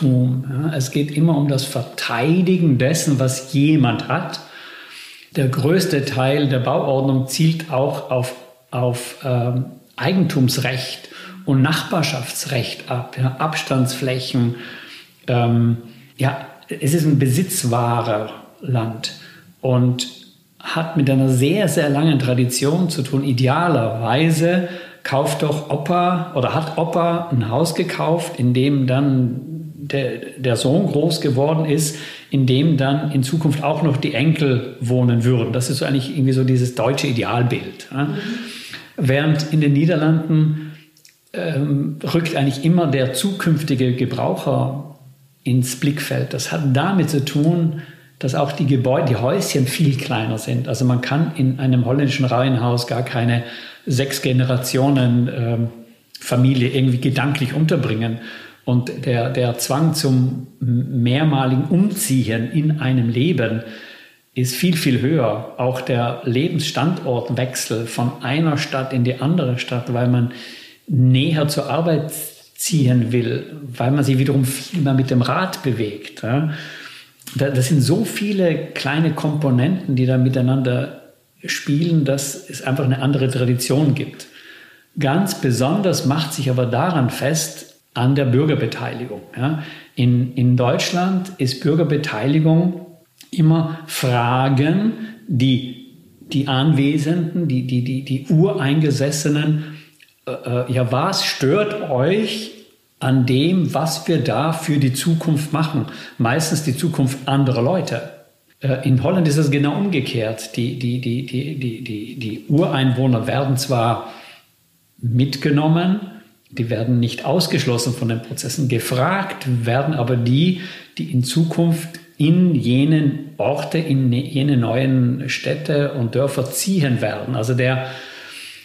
Besitzwarertum. Ja, es geht immer um das Verteidigen dessen, was jemand hat. Der größte Teil der Bauordnung zielt auch auf, auf ähm, Eigentumsrecht und Nachbarschaftsrecht ab, ja, Abstandsflächen. Ähm, ja, es ist ein Besitzwarerland und hat mit einer sehr, sehr langen Tradition zu tun. Idealerweise kauft doch Opa oder hat Opa ein Haus gekauft, in dem dann der, der Sohn groß geworden ist, in dem dann in Zukunft auch noch die Enkel wohnen würden. Das ist so eigentlich irgendwie so dieses deutsche Idealbild. Ja? Während in den Niederlanden ähm, rückt eigentlich immer der zukünftige Gebraucher ins Blickfeld. Das hat damit zu tun, dass auch die Gebäude, die Häuschen viel kleiner sind. Also man kann in einem holländischen Reihenhaus gar keine sechs Generationen äh, Familie irgendwie gedanklich unterbringen. Und der, der Zwang zum mehrmaligen Umziehen in einem Leben ist viel, viel höher. Auch der Lebensstandortwechsel von einer Stadt in die andere Stadt, weil man näher zur Arbeit ziehen will, weil man sich wiederum viel mehr mit dem Rad bewegt. Das sind so viele kleine Komponenten, die da miteinander spielen, dass es einfach eine andere Tradition gibt. Ganz besonders macht sich aber daran fest an der Bürgerbeteiligung. Ja. In, in Deutschland ist Bürgerbeteiligung immer Fragen, die die Anwesenden, die, die, die, die Ureingesessenen äh, äh, ja, was stört euch an dem, was wir da für die Zukunft machen? Meistens die Zukunft anderer Leute. Äh, in Holland ist es genau umgekehrt. Die, die, die, die, die, die, die Ureinwohner werden zwar mitgenommen, die werden nicht ausgeschlossen von den Prozessen, gefragt werden aber die, die in Zukunft in jenen Orte, in jene neuen Städte und Dörfer ziehen werden. Also der,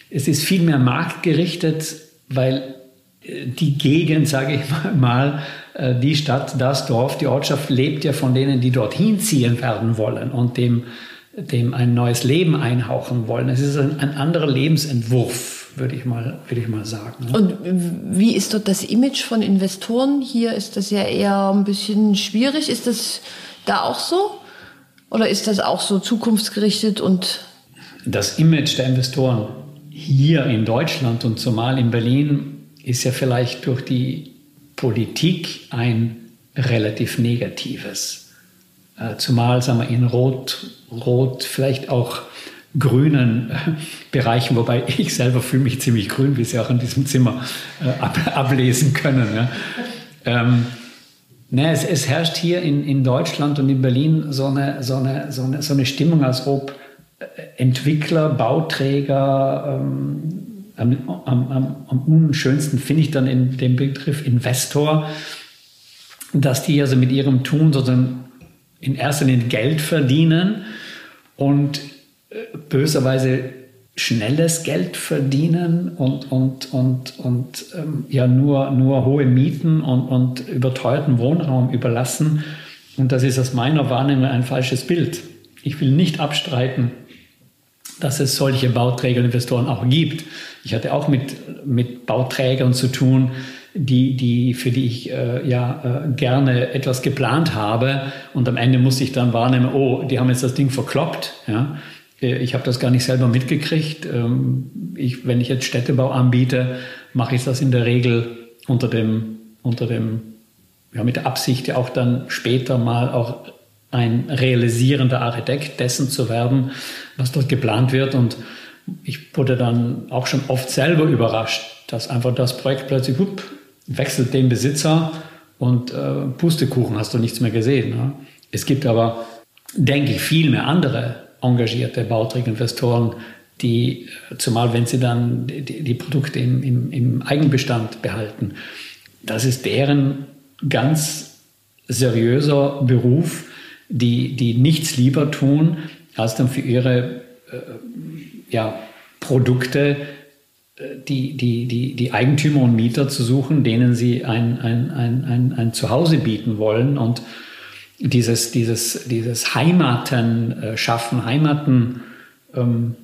es ist viel mehr marktgerichtet, weil äh, die Gegend, sage ich mal, äh, die Stadt, das Dorf, die Ortschaft lebt ja von denen, die dorthin ziehen werden wollen und dem, dem ein neues Leben einhauchen wollen. Es ist ein, ein anderer Lebensentwurf, würde ich mal, würde ich mal sagen.
Ne? Und wie ist dort das Image von Investoren? Hier ist das ja eher ein bisschen schwierig. Ist das da auch so? Oder ist das auch so zukunftsgerichtet und
das Image der Investoren hier in Deutschland und zumal in Berlin ist ja vielleicht durch die Politik ein relativ negatives. Äh, zumal sagen wir, in Rot, Rot, vielleicht auch grünen äh, Bereichen, wobei ich selber fühle mich ziemlich grün, wie Sie auch in diesem Zimmer äh, ab, ablesen können. Ja. Ähm, ne, es, es, herrscht hier in, in Deutschland und in Berlin so eine, so eine, so eine, so eine Stimmung, als ob Entwickler, Bauträger, ähm, am, am, am, unschönsten finde ich dann in dem Begriff Investor, dass die also mit ihrem Tun sozusagen in erster Linie Geld verdienen und äh, böserweise schnelles Geld verdienen und, und, und, und ähm, ja nur, nur hohe Mieten und, und überteuerten Wohnraum überlassen. Und das ist aus meiner Wahrnehmung ein falsches Bild. Ich will nicht abstreiten, dass es solche Bauträgerinvestoren auch gibt. Ich hatte auch mit, mit Bauträgern zu tun, die, die, für die ich äh, ja, äh, gerne etwas geplant habe und am Ende musste ich dann wahrnehmen, oh, die haben jetzt das Ding verkloppt. Ja? Äh, ich habe das gar nicht selber mitgekriegt. Ähm, ich, wenn ich jetzt Städtebau anbiete, mache ich das in der Regel unter dem, unter dem, ja, mit der Absicht ja auch dann später mal auch ein realisierender Architekt dessen zu werden, was dort geplant wird. Und ich wurde dann auch schon oft selber überrascht, dass einfach das Projekt plötzlich hup, wechselt den Besitzer und äh, Pustekuchen hast du nichts mehr gesehen. Ne? Es gibt aber, denke ich, viel mehr andere engagierte Bauträgerinvestoren, die, zumal wenn sie dann die, die Produkte im, im, im Eigenbestand behalten, das ist deren ganz seriöser Beruf, die, die nichts lieber tun, als dann für ihre äh, ja, Produkte äh, die, die, die, die Eigentümer und Mieter zu suchen, denen sie ein, ein, ein, ein, ein Zuhause bieten wollen und dieses, dieses, dieses Heimaten äh, schaffen, Heimaten ähm,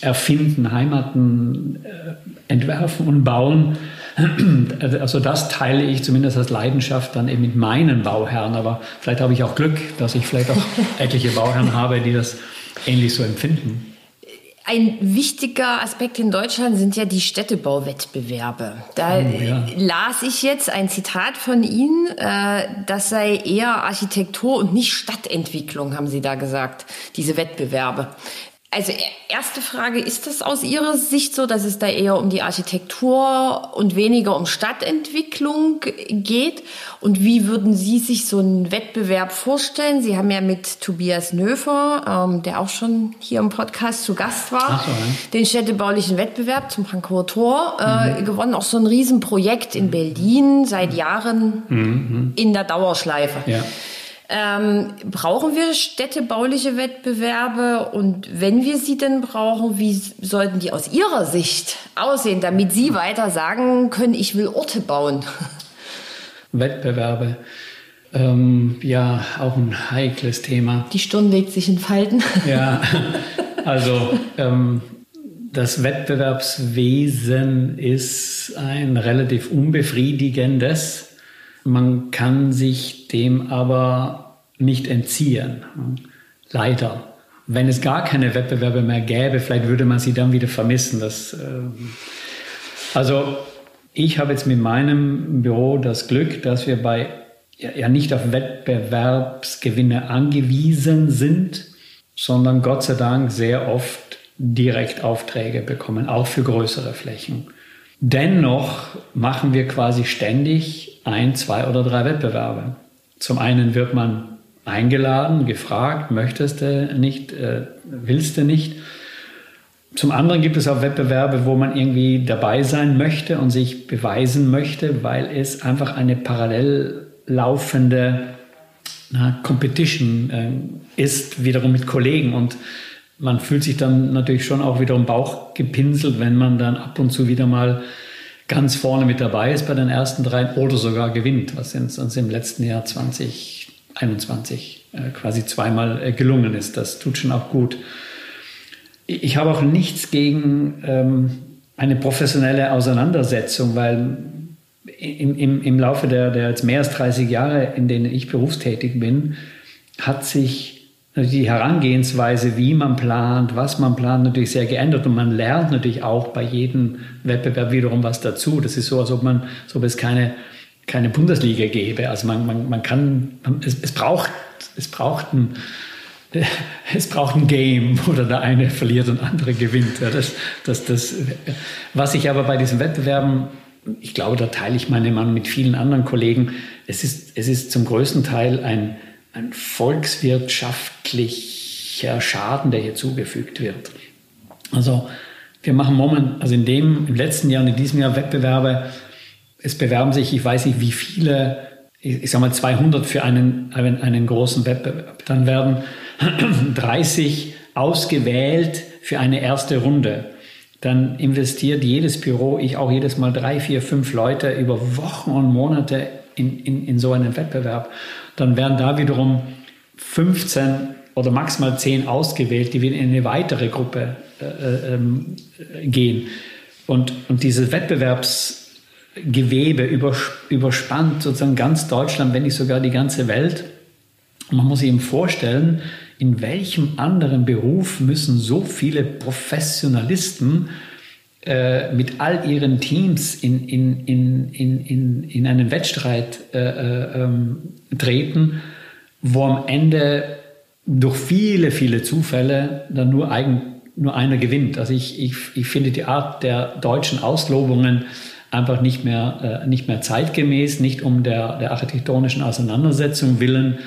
erfinden, Heimaten äh, entwerfen und bauen, Also das teile ich zumindest als Leidenschaft dann eben mit meinen Bauherren. Aber vielleicht habe ich auch Glück, dass ich vielleicht auch etliche Bauherren habe, die das ähnlich so empfinden.
Ein wichtiger Aspekt in Deutschland sind ja die Städtebauwettbewerbe. Da oh, ja. las ich jetzt ein Zitat von Ihnen, äh, das sei eher Architektur und nicht Stadtentwicklung, haben Sie da gesagt, diese Wettbewerbe. Also erste Frage, ist das aus Ihrer Sicht so, dass es da eher um die Architektur und weniger um Stadtentwicklung geht? Und wie würden Sie sich so einen Wettbewerb vorstellen? Sie haben ja mit Tobias Nöfer, ähm, der auch schon hier im Podcast zu Gast war, so, ja. den städtebaulichen Wettbewerb zum Pankower Tor äh, mhm. gewonnen. Auch so ein Riesenprojekt in Berlin, seit Jahren mhm. in der Dauerschleife. Ja. Ähm, brauchen wir städtebauliche Wettbewerbe und wenn wir sie denn brauchen, wie sollten die aus Ihrer Sicht aussehen, damit Sie weiter sagen können, ich will Orte bauen?
Wettbewerbe. Ähm, ja, auch ein heikles Thema.
Die Stunde legt sich in Falten.
Ja, also ähm, das Wettbewerbswesen ist ein relativ unbefriedigendes. Man kann sich dem aber nicht entziehen. Leider. Wenn es gar keine Wettbewerbe mehr gäbe, vielleicht würde man sie dann wieder vermissen. Das, äh, also ich habe jetzt mit meinem Büro das Glück, dass wir bei ja nicht auf Wettbewerbsgewinne angewiesen sind, sondern Gott sei Dank sehr oft direkt Aufträge bekommen, auch für größere Flächen. Dennoch machen wir quasi ständig ein, zwei oder drei Wettbewerbe. Zum einen wird man eingeladen, gefragt, möchtest du nicht, äh, willst du nicht. Zum anderen gibt es auch Wettbewerbe, wo man irgendwie dabei sein möchte und sich beweisen möchte, weil es einfach eine parallel laufende na, Competition äh, ist, wiederum mit Kollegen. Und man fühlt sich dann natürlich schon auch wiederum Bauch gepinselt, wenn man dann ab und zu wieder mal ganz vorne mit dabei ist bei den ersten drei oder sogar gewinnt, was uns im letzten Jahr 2021 äh, quasi zweimal äh, gelungen ist. Das tut schon auch gut. Ich habe auch nichts gegen ähm, eine professionelle Auseinandersetzung, weil im, im, im Laufe der, der jetzt mehr als 30 Jahre, in denen ich berufstätig bin, hat sich die Herangehensweise, wie man plant, was man plant, natürlich sehr geändert und man lernt natürlich auch bei jedem Wettbewerb wiederum was dazu. Das ist so, als ob man, als ob es keine, keine Bundesliga gäbe. Also man, man, man kann, es, es braucht, es braucht ein, es braucht ein Game, oder der eine verliert und der andere gewinnt. Ja, das, das, das, was ich aber bei diesen Wettbewerben ich glaube, da teile ich meine Meinung mit vielen anderen Kollegen. Es ist, es ist zum größten Teil ein, ein volkswirtschaftlicher Schaden, der hier zugefügt wird. Also wir machen momentan, also in dem, im letzten Jahr und in diesem Jahr Wettbewerbe. Es bewerben sich, ich weiß nicht wie viele, ich, ich sage mal 200 für einen, einen, einen großen Wettbewerb. Dann werden 30 ausgewählt für eine erste Runde dann investiert jedes Büro, ich auch jedes Mal drei, vier, fünf Leute über Wochen und Monate in, in, in so einen Wettbewerb. Dann werden da wiederum 15 oder maximal 10 ausgewählt, die wieder in eine weitere Gruppe äh, äh, ähm, gehen. Und, und dieses Wettbewerbsgewebe überspannt sozusagen ganz Deutschland, wenn nicht sogar die ganze Welt. Man muss sich eben vorstellen, in welchem anderen Beruf müssen so viele Professionalisten äh, mit all ihren Teams in, in, in, in, in, einen Wettstreit äh, äh, ähm, treten, wo am Ende durch viele, viele Zufälle dann nur, eigen, nur einer gewinnt. Also ich, ich, ich finde die Art der deutschen Auslobungen einfach nicht mehr, äh, nicht mehr zeitgemäß, nicht um der, der architektonischen Auseinandersetzung willen,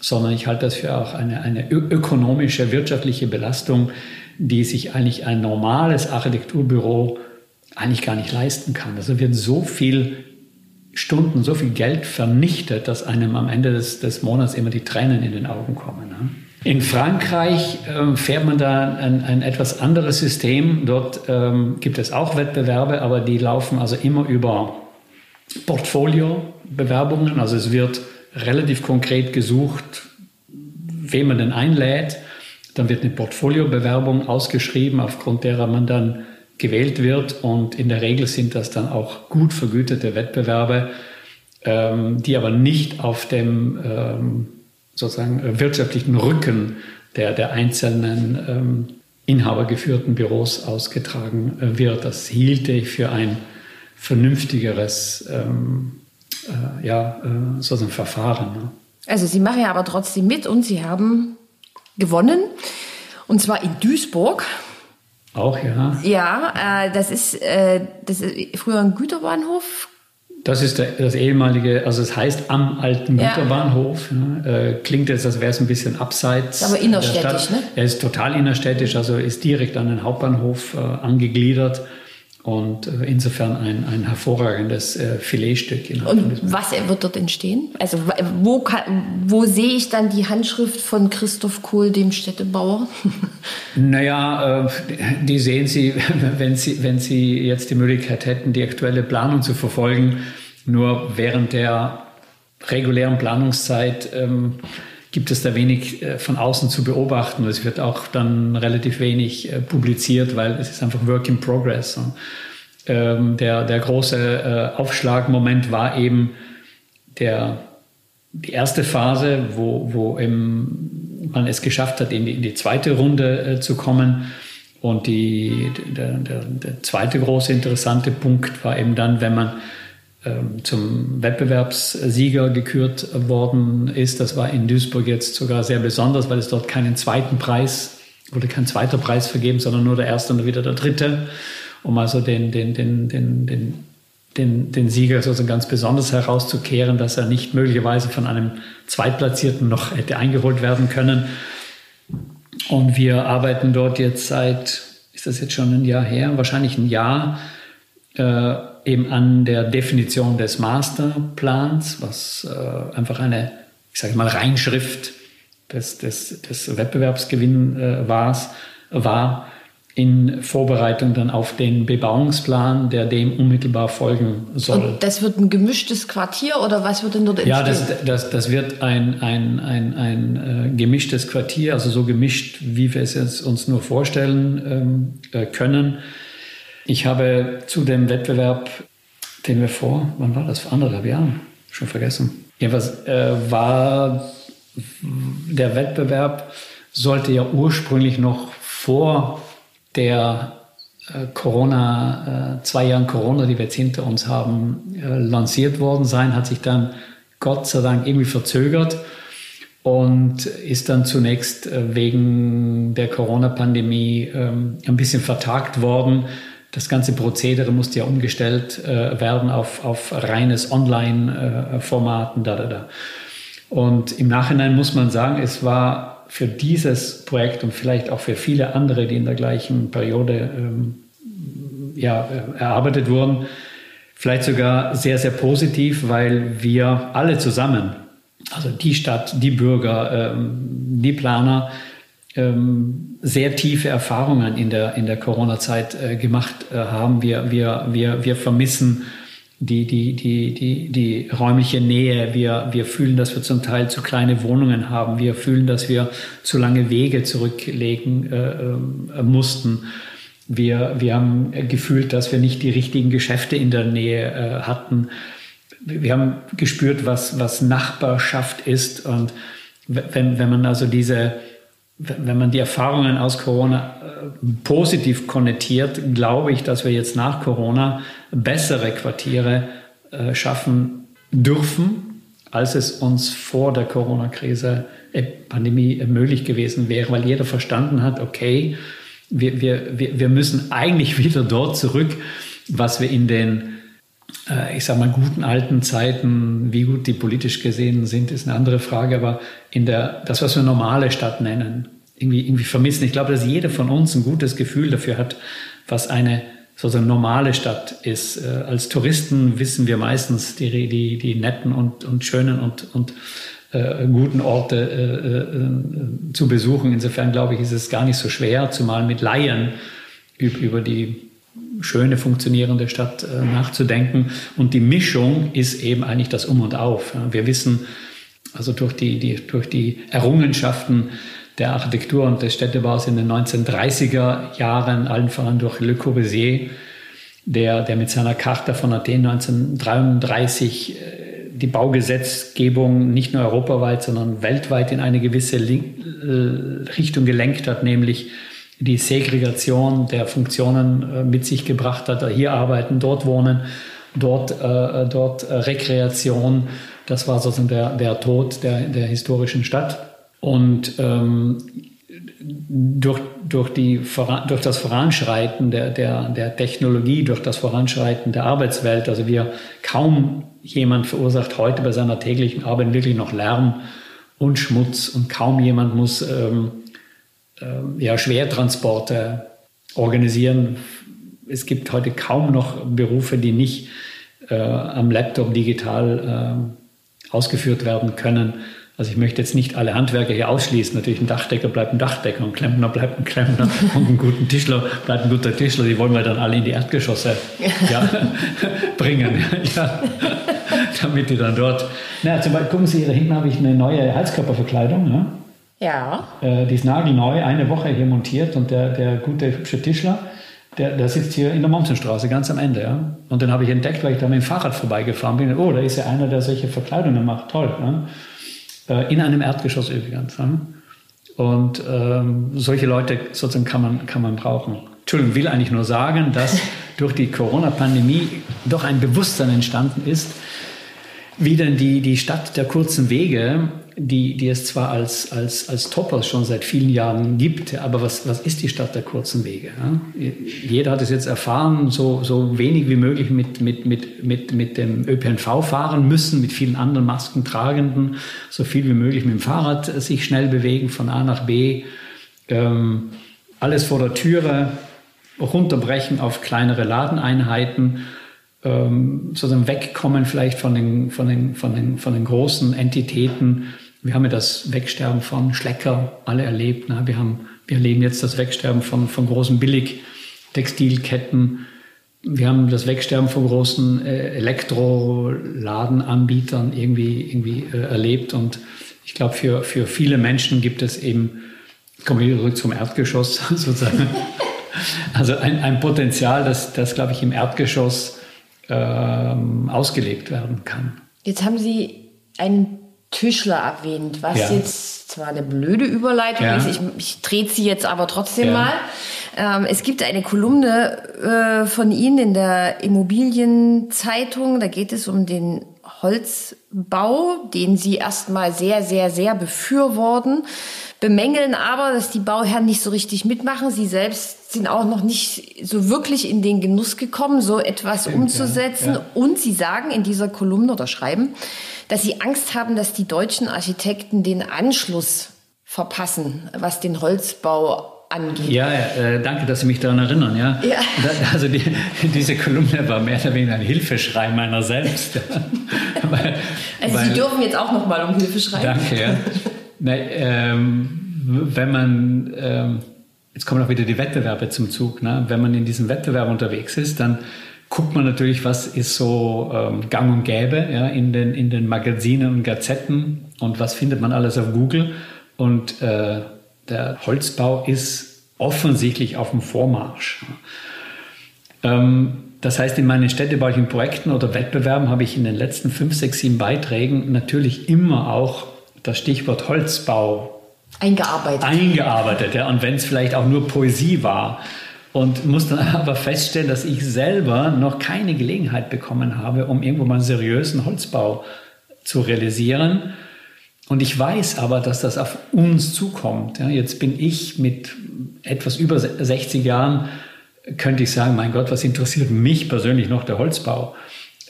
sondern ich halte das für auch eine, eine ökonomische, wirtschaftliche Belastung, die sich eigentlich ein normales Architekturbüro eigentlich gar nicht leisten kann. Also wird so viel Stunden, so viel Geld vernichtet, dass einem am Ende des, des Monats immer die Tränen in den Augen kommen. Ne? In Frankreich äh, fährt man da ein, ein, etwas anderes System. Dort ähm, gibt es auch Wettbewerbe, aber die laufen also immer über Portfolio-Bewerbungen. Also es wird relativ konkret gesucht, wen man denn einlädt. Dann wird eine Portfoliobewerbung ausgeschrieben, aufgrund derer man dann gewählt wird. Und in der Regel sind das dann auch gut vergütete Wettbewerbe, ähm, die aber nicht auf dem ähm, sozusagen wirtschaftlichen Rücken der, der einzelnen ähm, inhabergeführten Büros ausgetragen äh, wird. Das hielte ich für ein vernünftigeres ähm, äh, ja, äh, so ein Verfahren. Ne?
Also Sie machen ja aber trotzdem mit und Sie haben gewonnen. Und zwar in Duisburg.
Auch, ja.
Ja, äh, das, ist, äh, das ist früher ein Güterbahnhof.
Das ist der, das ehemalige, also es heißt am alten ja. Güterbahnhof. Ne? Äh, klingt jetzt, als wäre es ein bisschen abseits.
Aber innerstädtisch, ne?
Er ist total innerstädtisch, also ist direkt an den Hauptbahnhof äh, angegliedert Und äh, insofern ein, ein hervorragendes äh, Filetstück.
Und was wird dort entstehen? Also wo, kann, wo sehe ich dann die Handschrift von Christoph Kohl, dem Städtebauer?
naja, äh, die sehen Sie wenn, Sie, wenn Sie jetzt die Möglichkeit hätten, die aktuelle Planung zu verfolgen. Nur während der regulären Planungszeit ähm, gibt es da wenig äh, von außen zu beobachten. Es wird auch dann relativ wenig äh, publiziert, weil es ist einfach Work in Progress. Und, ähm, der, der große äh, Aufschlagmoment war eben der, die erste Phase, wo, wo eben man es geschafft hat, in die, in die zweite Runde zu kommen. Und die, der, der, der zweite große interessante Punkt war eben dann, wenn man zum Wettbewerbssieger gekürt worden ist. Das war in Duisburg jetzt sogar sehr besonders, weil es dort keinen zweiten Preis, wurde kein zweiter Preis vergeben, sondern nur der erste und wieder der dritte, um also den, den, den, den, den, den, den Sieger sozusagen ganz besonders herauszukehren, dass er nicht möglicherweise von einem Zweitplatzierten noch hätte eingeholt werden können. Und wir arbeiten dort jetzt seit, ist das jetzt schon ein Jahr her, wahrscheinlich ein Jahr, äh, eben an der Definition des Masterplans, was äh, einfach eine, ich sage mal, Reinschrift des, des, des Wettbewerbsgewinn äh, war, in Vorbereitung dann auf den Bebauungsplan, der dem unmittelbar folgen soll.
Und das wird ein gemischtes Quartier oder was wird denn dort entstehen?
Ja, das, das, das wird ein, ein, ein, ein äh, gemischtes Quartier, also so gemischt, wie wir es jetzt uns nur vorstellen ähm, äh, können. Ich habe zu dem Wettbewerb, den wir vor, wann war das, vor anderthalb Jahren, schon vergessen. Jedenfalls äh, war der Wettbewerb, sollte ja ursprünglich noch vor der äh, Corona, äh, zwei Jahren Corona, die wir jetzt hinter uns haben, äh, lanciert worden sein, hat sich dann Gott sei Dank irgendwie verzögert und ist dann zunächst äh, wegen der Corona-Pandemie ähm, ein bisschen vertagt worden das ganze Prozedere musste ja umgestellt äh, werden auf, auf reines Online-Formaten. Da, da, da. Und im Nachhinein muss man sagen, es war für dieses Projekt und vielleicht auch für viele andere, die in der gleichen Periode ähm, ja, äh, erarbeitet wurden, vielleicht sogar sehr, sehr positiv, weil wir alle zusammen, also die Stadt, die Bürger, ähm, die Planer, ähm, sehr tiefe Erfahrungen in der, in der Corona-Zeit äh, gemacht äh, haben. Wir, wir, wir, wir vermissen die, die, die, die, die räumliche Nähe. Wir, wir fühlen, dass wir zum Teil zu kleine Wohnungen haben. Wir fühlen, dass wir zu lange Wege zurücklegen äh, äh, mussten. Wir, wir haben gefühlt, dass wir nicht die richtigen Geschäfte in der Nähe äh, hatten. Wir haben gespürt, was, was Nachbarschaft ist. Und wenn, wenn man also diese, wenn man die Erfahrungen aus Corona äh, positiv konnotiert, glaube ich, dass wir jetzt nach Corona bessere Quartiere äh, schaffen dürfen, als es uns vor der Corona-Krise, äh, Pandemie möglich gewesen wäre, weil jeder verstanden hat, okay, wir, wir, wir müssen eigentlich wieder dort zurück, was wir in den ich sage mal, guten alten Zeiten, wie gut die politisch gesehen sind, ist eine andere Frage, aber in der, das, was wir normale Stadt nennen, irgendwie, irgendwie vermissen. Ich glaube, dass jeder von uns ein gutes Gefühl dafür hat, was eine sozusagen normale Stadt ist. Äh, als Touristen wissen wir meistens die, die, die netten und, und schönen und, und äh, guten Orte äh, äh, zu besuchen. Insofern glaube ich, ist es gar nicht so schwer, zumal mit Laien über die schöne, funktionierende Stadt äh, nachzudenken. Und die Mischung ist eben eigentlich das Um und Auf. Wir wissen also durch die, die, durch die Errungenschaften der Architektur und des Städtebaus in den 1930er Jahren, allen voran durch Le Corbusier, der, der mit seiner Charta von Athen 1933 äh, die Baugesetzgebung nicht nur europaweit, sondern weltweit in eine gewisse äh, Richtung gelenkt hat, nämlich die Segregation der Funktionen äh, mit sich gebracht hat. Hier arbeiten, dort wohnen, dort, äh, dort Rekreation. Das war sozusagen der, der Tod der, der historischen Stadt. Und ähm, durch, durch, die, durch das Voranschreiten der, der, der Technologie, durch das Voranschreiten der Arbeitswelt, also wir kaum jemand verursacht heute bei seiner täglichen Arbeit wirklich noch Lärm und Schmutz und kaum jemand muss ähm, ja, Schwertransporte organisieren es gibt heute kaum noch Berufe, die nicht äh, am Laptop digital äh, ausgeführt werden können. Also ich möchte jetzt nicht alle Handwerker hier ausschließen. Natürlich ein Dachdecker bleibt ein Dachdecker, ein Klempner bleibt ein Klempner und ein guter Tischler bleibt ein guter Tischler. Die wollen wir dann alle in die Erdgeschosse ja, bringen, ja, damit die dann dort. Na, zum Beispiel, gucken Sie, hier hinten habe ich eine neue Heizkörperverkleidung. Ja.
Ja.
Äh, die ist nagelneu, eine Woche hier montiert und der, der gute, hübsche Tischler, der, der sitzt hier in der Mommsenstraße, ganz am Ende. Ja? Und den habe ich entdeckt, weil ich da mit dem Fahrrad vorbeigefahren bin. Oh, da ist ja einer, der solche Verkleidungen macht. Toll. Äh, in einem Erdgeschoss übrigens. Ja? Und ähm, solche Leute sozusagen kann man, kann man brauchen. Entschuldigung, will eigentlich nur sagen, dass durch die Corona-Pandemie doch ein Bewusstsein entstanden ist, wie denn die, die Stadt der kurzen Wege die, die es zwar als, als, als Topos schon seit vielen Jahren gibt, aber was, was ist die Stadt der kurzen Wege? Jeder hat es jetzt erfahren, so, so wenig wie möglich mit, mit, mit, mit, mit dem ÖPNV fahren müssen, mit vielen anderen Masken tragenden, so viel wie möglich mit dem Fahrrad sich schnell bewegen von A nach B, ähm, alles vor der Türe, runterbrechen auf kleinere Ladeneinheiten ähm, sozusagen wegkommen vielleicht von den, von, den, von, den, von den großen Entitäten, wir haben ja das Wegsterben von Schlecker alle erlebt. Ne? Wir, haben, wir erleben jetzt das Wegsterben von, von großen Billig-Textilketten. Wir haben das Wegsterben von großen äh, Elektroladenanbietern irgendwie, irgendwie äh, erlebt. Und ich glaube, für, für viele Menschen gibt es eben, kommen wir zurück zum Erdgeschoss sozusagen, also ein, ein Potenzial, das, das glaube ich, im Erdgeschoss ähm, ausgelegt werden kann.
Jetzt haben Sie einen Tischler erwähnt, was ja. jetzt zwar eine blöde Überleitung ja. ist, ich, ich drehe sie jetzt aber trotzdem ja. mal. Ähm, es gibt eine Kolumne äh, von Ihnen in der Immobilienzeitung, da geht es um den Holzbau, den Sie erstmal sehr, sehr, sehr befürworten, bemängeln aber, dass die Bauherren nicht so richtig mitmachen. Sie selbst sind auch noch nicht so wirklich in den Genuss gekommen, so etwas Stimmt, umzusetzen. Und Sie sagen in dieser Kolumne oder schreiben, dass sie Angst haben, dass die deutschen Architekten den Anschluss verpassen, was den Holzbau angeht.
Ja, äh, danke, dass Sie mich daran erinnern. Ja, ja. also die, diese Kolumne war mehr oder weniger ein Hilfeschrei meiner selbst.
weil, also weil, Sie dürfen jetzt auch noch mal um Hilfe schreien.
Danke. Ja. Na, ähm, wenn man ähm, jetzt kommen auch wieder die Wettbewerbe zum Zug. Ne? Wenn man in diesem Wettbewerb unterwegs ist, dann guckt man natürlich, was ist so ähm, gang und gäbe ja, in, den, in den Magazinen und Gazetten und was findet man alles auf Google. Und äh, der Holzbau ist offensichtlich auf dem Vormarsch. Ähm, das heißt, in meinen städtebaulichen Projekten oder Wettbewerben habe ich in den letzten fünf, sechs, sieben Beiträgen natürlich immer auch das Stichwort Holzbau
eingearbeitet.
Eingearbeitet, ja. Und wenn es vielleicht auch nur Poesie war, und muss dann aber feststellen, dass ich selber noch keine Gelegenheit bekommen habe, um irgendwo mal einen seriösen Holzbau zu realisieren. Und ich weiß aber, dass das auf uns zukommt. Ja, jetzt bin ich mit etwas über 60 Jahren, könnte ich sagen, mein Gott, was interessiert mich persönlich noch der Holzbau?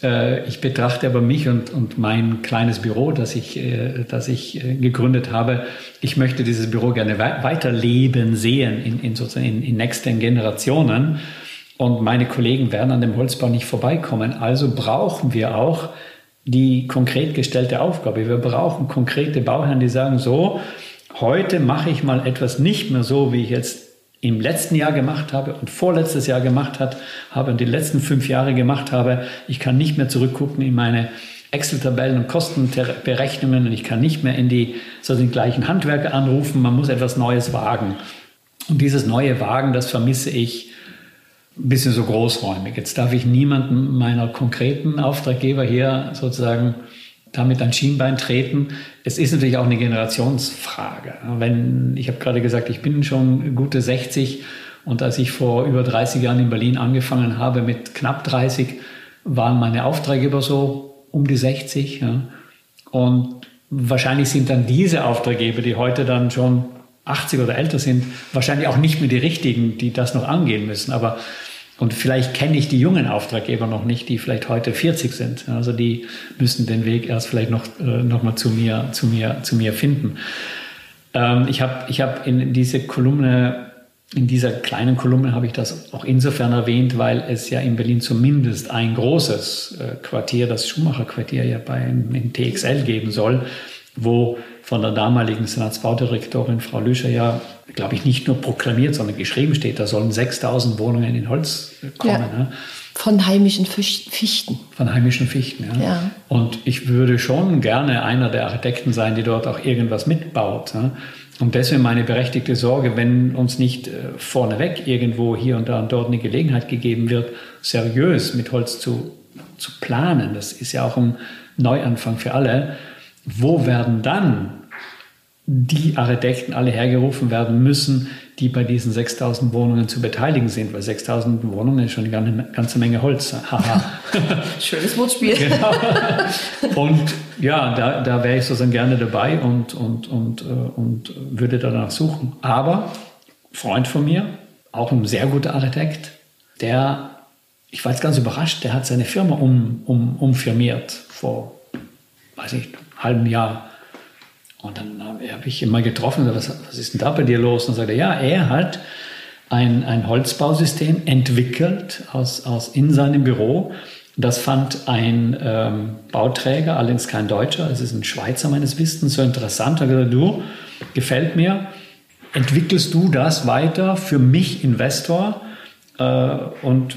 Äh, ich betrachte aber mich und, und mein kleines Büro, das ich, äh, das ich äh, gegründet habe. Ich möchte dieses Büro gerne weiterleben sehen in, in, sozusagen in, in nächsten Generationen. Und meine Kollegen werden an dem Holzbau nicht vorbeikommen. Also brauchen wir auch die konkret gestellte Aufgabe. Wir brauchen konkrete Bauherren, die sagen, so, heute mache ich mal etwas nicht mehr so, wie ich jetzt im letzten Jahr gemacht habe und vorletztes Jahr gemacht hat, habe und die letzten fünf Jahre gemacht habe. Ich kann nicht mehr zurückgucken in meine Excel-Tabellen und Kostenberechnungen und ich kann nicht mehr in die so den gleichen Handwerker anrufen. Man muss etwas Neues wagen. Und dieses neue Wagen, das vermisse ich ein bisschen so großräumig. Jetzt darf ich niemanden meiner konkreten Auftraggeber hier sozusagen damit ein Schienbein treten. Es ist natürlich auch eine Generationsfrage. Wenn, ich habe gerade gesagt, ich bin schon gute 60 und als ich vor über 30 Jahren in Berlin angefangen habe mit knapp 30, waren meine Auftraggeber so um die 60. Ja. Und wahrscheinlich sind dann diese Auftraggeber, die heute dann schon 80 oder älter sind, wahrscheinlich auch nicht mehr die richtigen, die das noch angehen müssen. Aber und vielleicht kenne ich die jungen Auftraggeber noch nicht, die vielleicht heute 40 sind. Also die müssen den Weg erst vielleicht noch, äh, noch mal zu mir, zu mir, zu mir finden. Ähm, ich habe ich hab in diese Kolumne in dieser kleinen Kolumne habe ich das auch insofern erwähnt, weil es ja in Berlin zumindest ein großes äh, Quartier, das Schumacher-Quartier, ja bei im TXL geben soll, wo von der damaligen Senatsbaudirektorin Frau Lüscher ja, glaube ich, nicht nur proklamiert, sondern geschrieben steht, da sollen 6000 Wohnungen in Holz kommen. Ja. Ne?
Von heimischen Fichten.
Von heimischen Fichten, ja. ja. Und ich würde schon gerne einer der Architekten sein, die dort auch irgendwas mitbaut. Ne? Und deswegen meine berechtigte Sorge, wenn uns nicht äh, vorneweg irgendwo hier und da und dort eine Gelegenheit gegeben wird, seriös mit Holz zu, zu planen, das ist ja auch ein Neuanfang für alle, wo werden dann die Architekten alle hergerufen werden müssen, die bei diesen 6000 Wohnungen zu beteiligen sind, weil 6000 Wohnungen ist schon eine ganze Menge Holz.
Schönes Wortspiel.
Genau. Und ja, da, da wäre ich sozusagen gerne dabei und, und, und, äh, und würde danach suchen. Aber Freund von mir, auch ein sehr guter Architekt, der, ich war jetzt ganz überrascht, der hat seine Firma um, um, umfirmiert vor, weiß ich, einem halben Jahr und dann habe ich ihn mal getroffen, was, was ist denn da bei dir los? Und dann sagt er, ja, er hat ein, ein Holzbausystem entwickelt aus, aus in seinem Büro. Das fand ein ähm, Bauträger, allerdings kein Deutscher, es ist ein Schweizer meines Wissens, so interessant. Er hat gesagt, du, gefällt mir, entwickelst du das weiter für mich Investor äh, und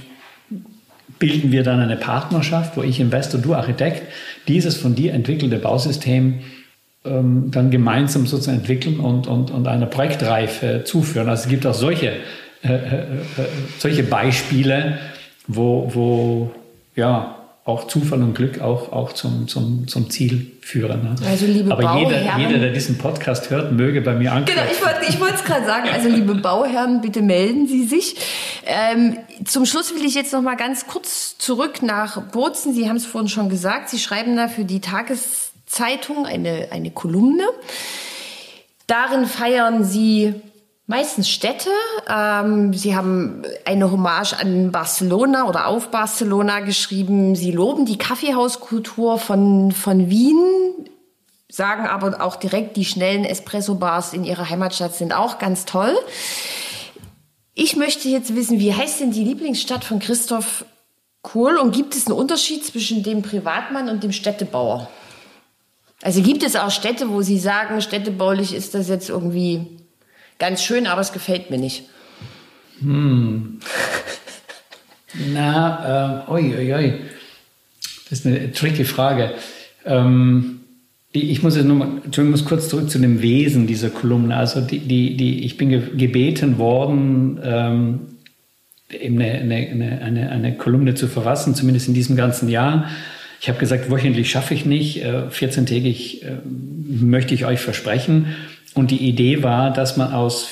bilden wir dann eine Partnerschaft, wo ich Investor, du Architekt, dieses von dir entwickelte Bausystem ähm, dann gemeinsam sozusagen entwickeln und, und, und einer Projektreife zuführen. Also es gibt auch solche, äh, äh, äh, solche Beispiele, wo, wo ja, auch Zufall und Glück auch, auch zum, zum, zum Ziel führen. Ne?
Also liebe
Aber Bauherren, jeder, jeder, der diesen Podcast hört, möge bei mir ankommen.
Genau, ich wollte ich wollte es gerade sagen. Also liebe Bauherren, bitte melden Sie sich. Ähm, zum Schluss will ich jetzt noch mal ganz kurz zurück nach Bozen. Sie haben es vorhin schon gesagt. Sie schreiben da für die Tages Zeitung, eine, eine Kolumne. Darin feiern sie meistens Städte. Ähm, sie haben eine Hommage an Barcelona oder auf Barcelona geschrieben. Sie loben die Kaffeehauskultur von, von Wien, sagen aber auch direkt, die schnellen Espresso-Bars in ihrer Heimatstadt sind auch ganz toll. Ich möchte jetzt wissen, wie heißt denn die Lieblingsstadt von Christoph Kohl und gibt es einen Unterschied zwischen dem Privatmann und dem Städtebauer? Also gibt es auch Städte, wo Sie sagen, städtebaulich ist das jetzt irgendwie ganz schön, aber es gefällt mir nicht.
Hm. Na, äh, oi, oi, oi. Das ist eine tricky Frage. Ähm, ich muss jetzt nur mal, ich muss kurz zurück zu dem Wesen dieser Kolumne. Also die, die, die, ich bin gebeten worden, ähm, eben eine, eine, eine, eine Kolumne zu verfassen, zumindest in diesem ganzen Jahr. Ich habe gesagt, wöchentlich schaffe ich nicht, 14-tägig äh, äh, möchte ich euch versprechen. Und die Idee war, dass man aus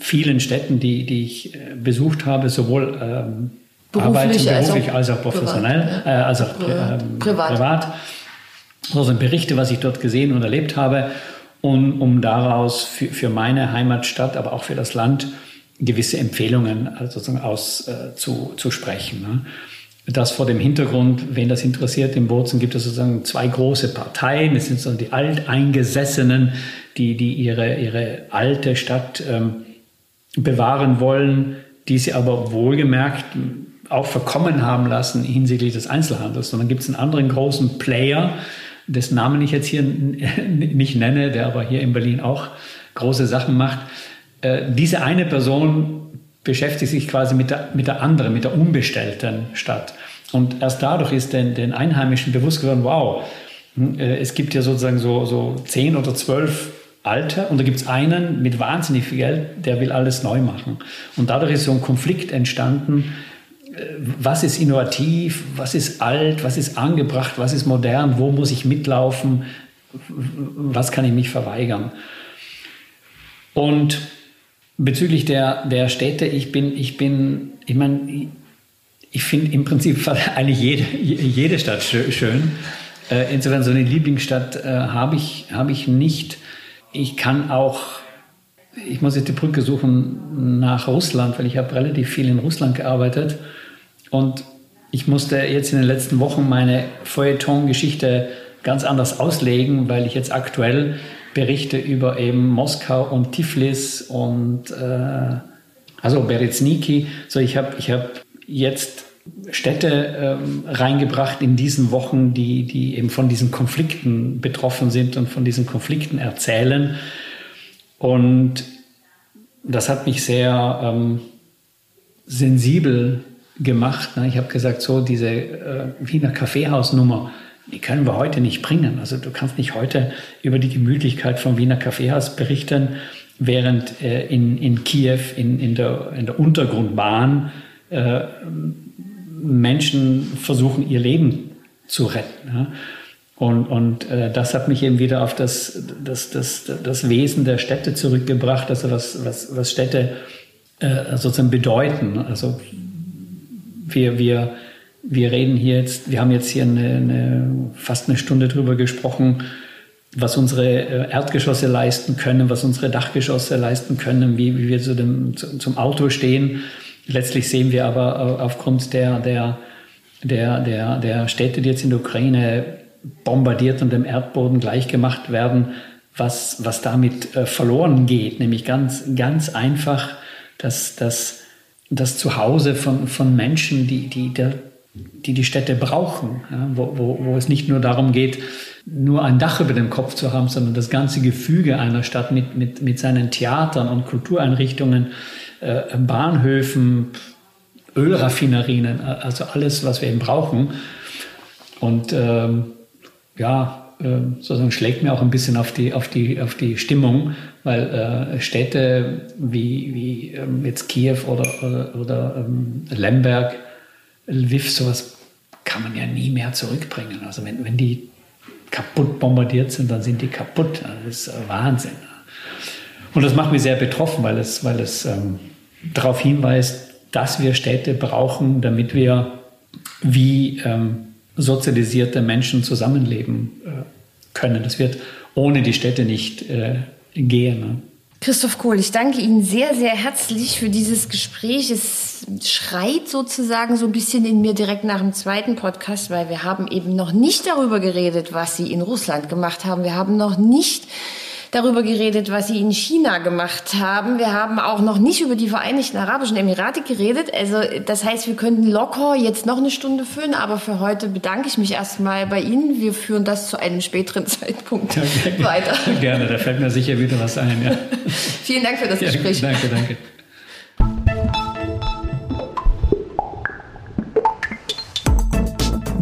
vielen Städten, die, die ich äh, besucht habe, sowohl ähm, beruflich, beruflich als auch, professionell, privat, ja. äh, als auch ähm, privat. privat, also Berichte, was ich dort gesehen und erlebt habe, und um daraus für, für meine Heimatstadt, aber auch für das Land gewisse Empfehlungen also sozusagen aus äh, zu, zu sprechen. Ne? Das vor dem Hintergrund, wen das interessiert, im Bozen gibt es sozusagen zwei große Parteien. Es sind so die Alteingesessenen, die, die ihre, ihre alte Stadt ähm, bewahren wollen, die sie aber wohlgemerkt auch verkommen haben lassen hinsichtlich des Einzelhandels. Und dann gibt es einen anderen großen Player, dessen Namen ich jetzt hier nicht nenne, der aber hier in Berlin auch große Sachen macht. Äh, diese eine Person beschäftigt sich quasi mit der, mit der anderen, mit der unbestellten Stadt. Und erst dadurch ist den, den Einheimischen bewusst geworden, wow, hm, äh, es gibt ja sozusagen so, so zehn oder zwölf Alte und da gibt es einen mit wahnsinnig viel Geld, der will alles neu machen. Und dadurch ist so ein Konflikt entstanden, äh, was ist innovativ, was ist alt, was ist angebracht, was ist modern, wo muss ich mitlaufen, was kann ich mich verweigern. Und Bezüglich der, der Städte, ich bin, ich bin, ich meine, ich finde im Prinzip eigentlich jede, jede Stadt schön. Äh, insofern so eine Lieblingsstadt äh, habe ich, hab ich nicht. Ich kann auch, ich muss jetzt die Brücke suchen nach Russland, weil ich habe relativ viel in Russland gearbeitet. Und ich musste jetzt in den letzten Wochen meine Feuilleton-Geschichte ganz anders auslegen, weil ich jetzt aktuell Berichte über eben Moskau und Tiflis und äh, also Berezniki. So, ich habe ich hab jetzt Städte ähm, reingebracht in diesen Wochen, die, die eben von diesen Konflikten betroffen sind und von diesen Konflikten erzählen. Und das hat mich sehr ähm, sensibel gemacht. Ne? Ich habe gesagt, so diese äh, Wiener Kaffeehausnummer, die können wir heute nicht bringen. Also du kannst nicht heute über die Gemütlichkeit vom Wiener Kaffeehaus berichten, während äh, in, in Kiew in, in, der, in der Untergrundbahn äh, Menschen versuchen, ihr Leben zu retten. Ja? Und, und äh, das hat mich eben wieder auf das, das, das, das Wesen der Städte zurückgebracht, also was, was, was Städte äh, sozusagen bedeuten. Also wir, wir, wir reden hier jetzt, wir haben jetzt hier eine, eine, fast eine Stunde drüber gesprochen, was unsere äh, Erdgeschosse leisten können, was unsere Dachgeschosse leisten können, wie, wie wir zu dem, zum Auto stehen. Letztlich sehen wir aber aufgrund der, der, der, der, der Städte, die jetzt in der Ukraine bombardiert und dem Erdboden gleichgemacht werden, was, was damit äh, verloren geht, nämlich ganz, ganz einfach das, das, das Zuhause von, von Menschen, die, die, die die Städte brauchen, ja, wo, wo, wo es nicht nur darum geht, nur ein Dach über dem Kopf zu haben, sondern das ganze Gefüge einer Stadt mit, mit, mit seinen Theatern und Kultureinrichtungen, äh, Bahnhöfen, Ölraffinerien, also alles, was wir eben brauchen. Und ähm, ja, äh, sozusagen schlägt mir auch ein bisschen auf die, auf die, auf die Stimmung, weil äh, Städte wie, wie ähm, jetzt Kiew oder, oder, oder ähm, Lemberg, Lviv, sowas kann man ja nie mehr zurückbringen. Also wenn, wenn die kaputt bombardiert sind, dann sind die kaputt. Das ist Wahnsinn. Und das macht mich sehr betroffen, weil es, weil es ähm, darauf hinweist, dass wir Städte brauchen, damit wir wie ähm, sozialisierte Menschen zusammenleben äh, können. Das wird ohne die Städte nicht äh, gehen. Ne?
Christoph Kohl, ich danke Ihnen sehr, sehr herzlich für dieses Gespräch. Es schreit sozusagen so ein bisschen in mir direkt nach dem zweiten Podcast, weil wir haben eben noch nicht darüber geredet, was Sie in Russland gemacht haben. Wir haben noch nicht darüber geredet, was sie in China gemacht haben. Wir haben auch noch nicht über die Vereinigten Arabischen Emirate geredet. Also das heißt, wir könnten locker jetzt noch eine Stunde füllen, aber für heute bedanke ich mich erstmal bei Ihnen. Wir führen das zu einem späteren Zeitpunkt ja, weiter.
Gerne, da fällt mir sicher wieder was ein. Ja.
Vielen Dank für das Gespräch.
Ja, danke, danke.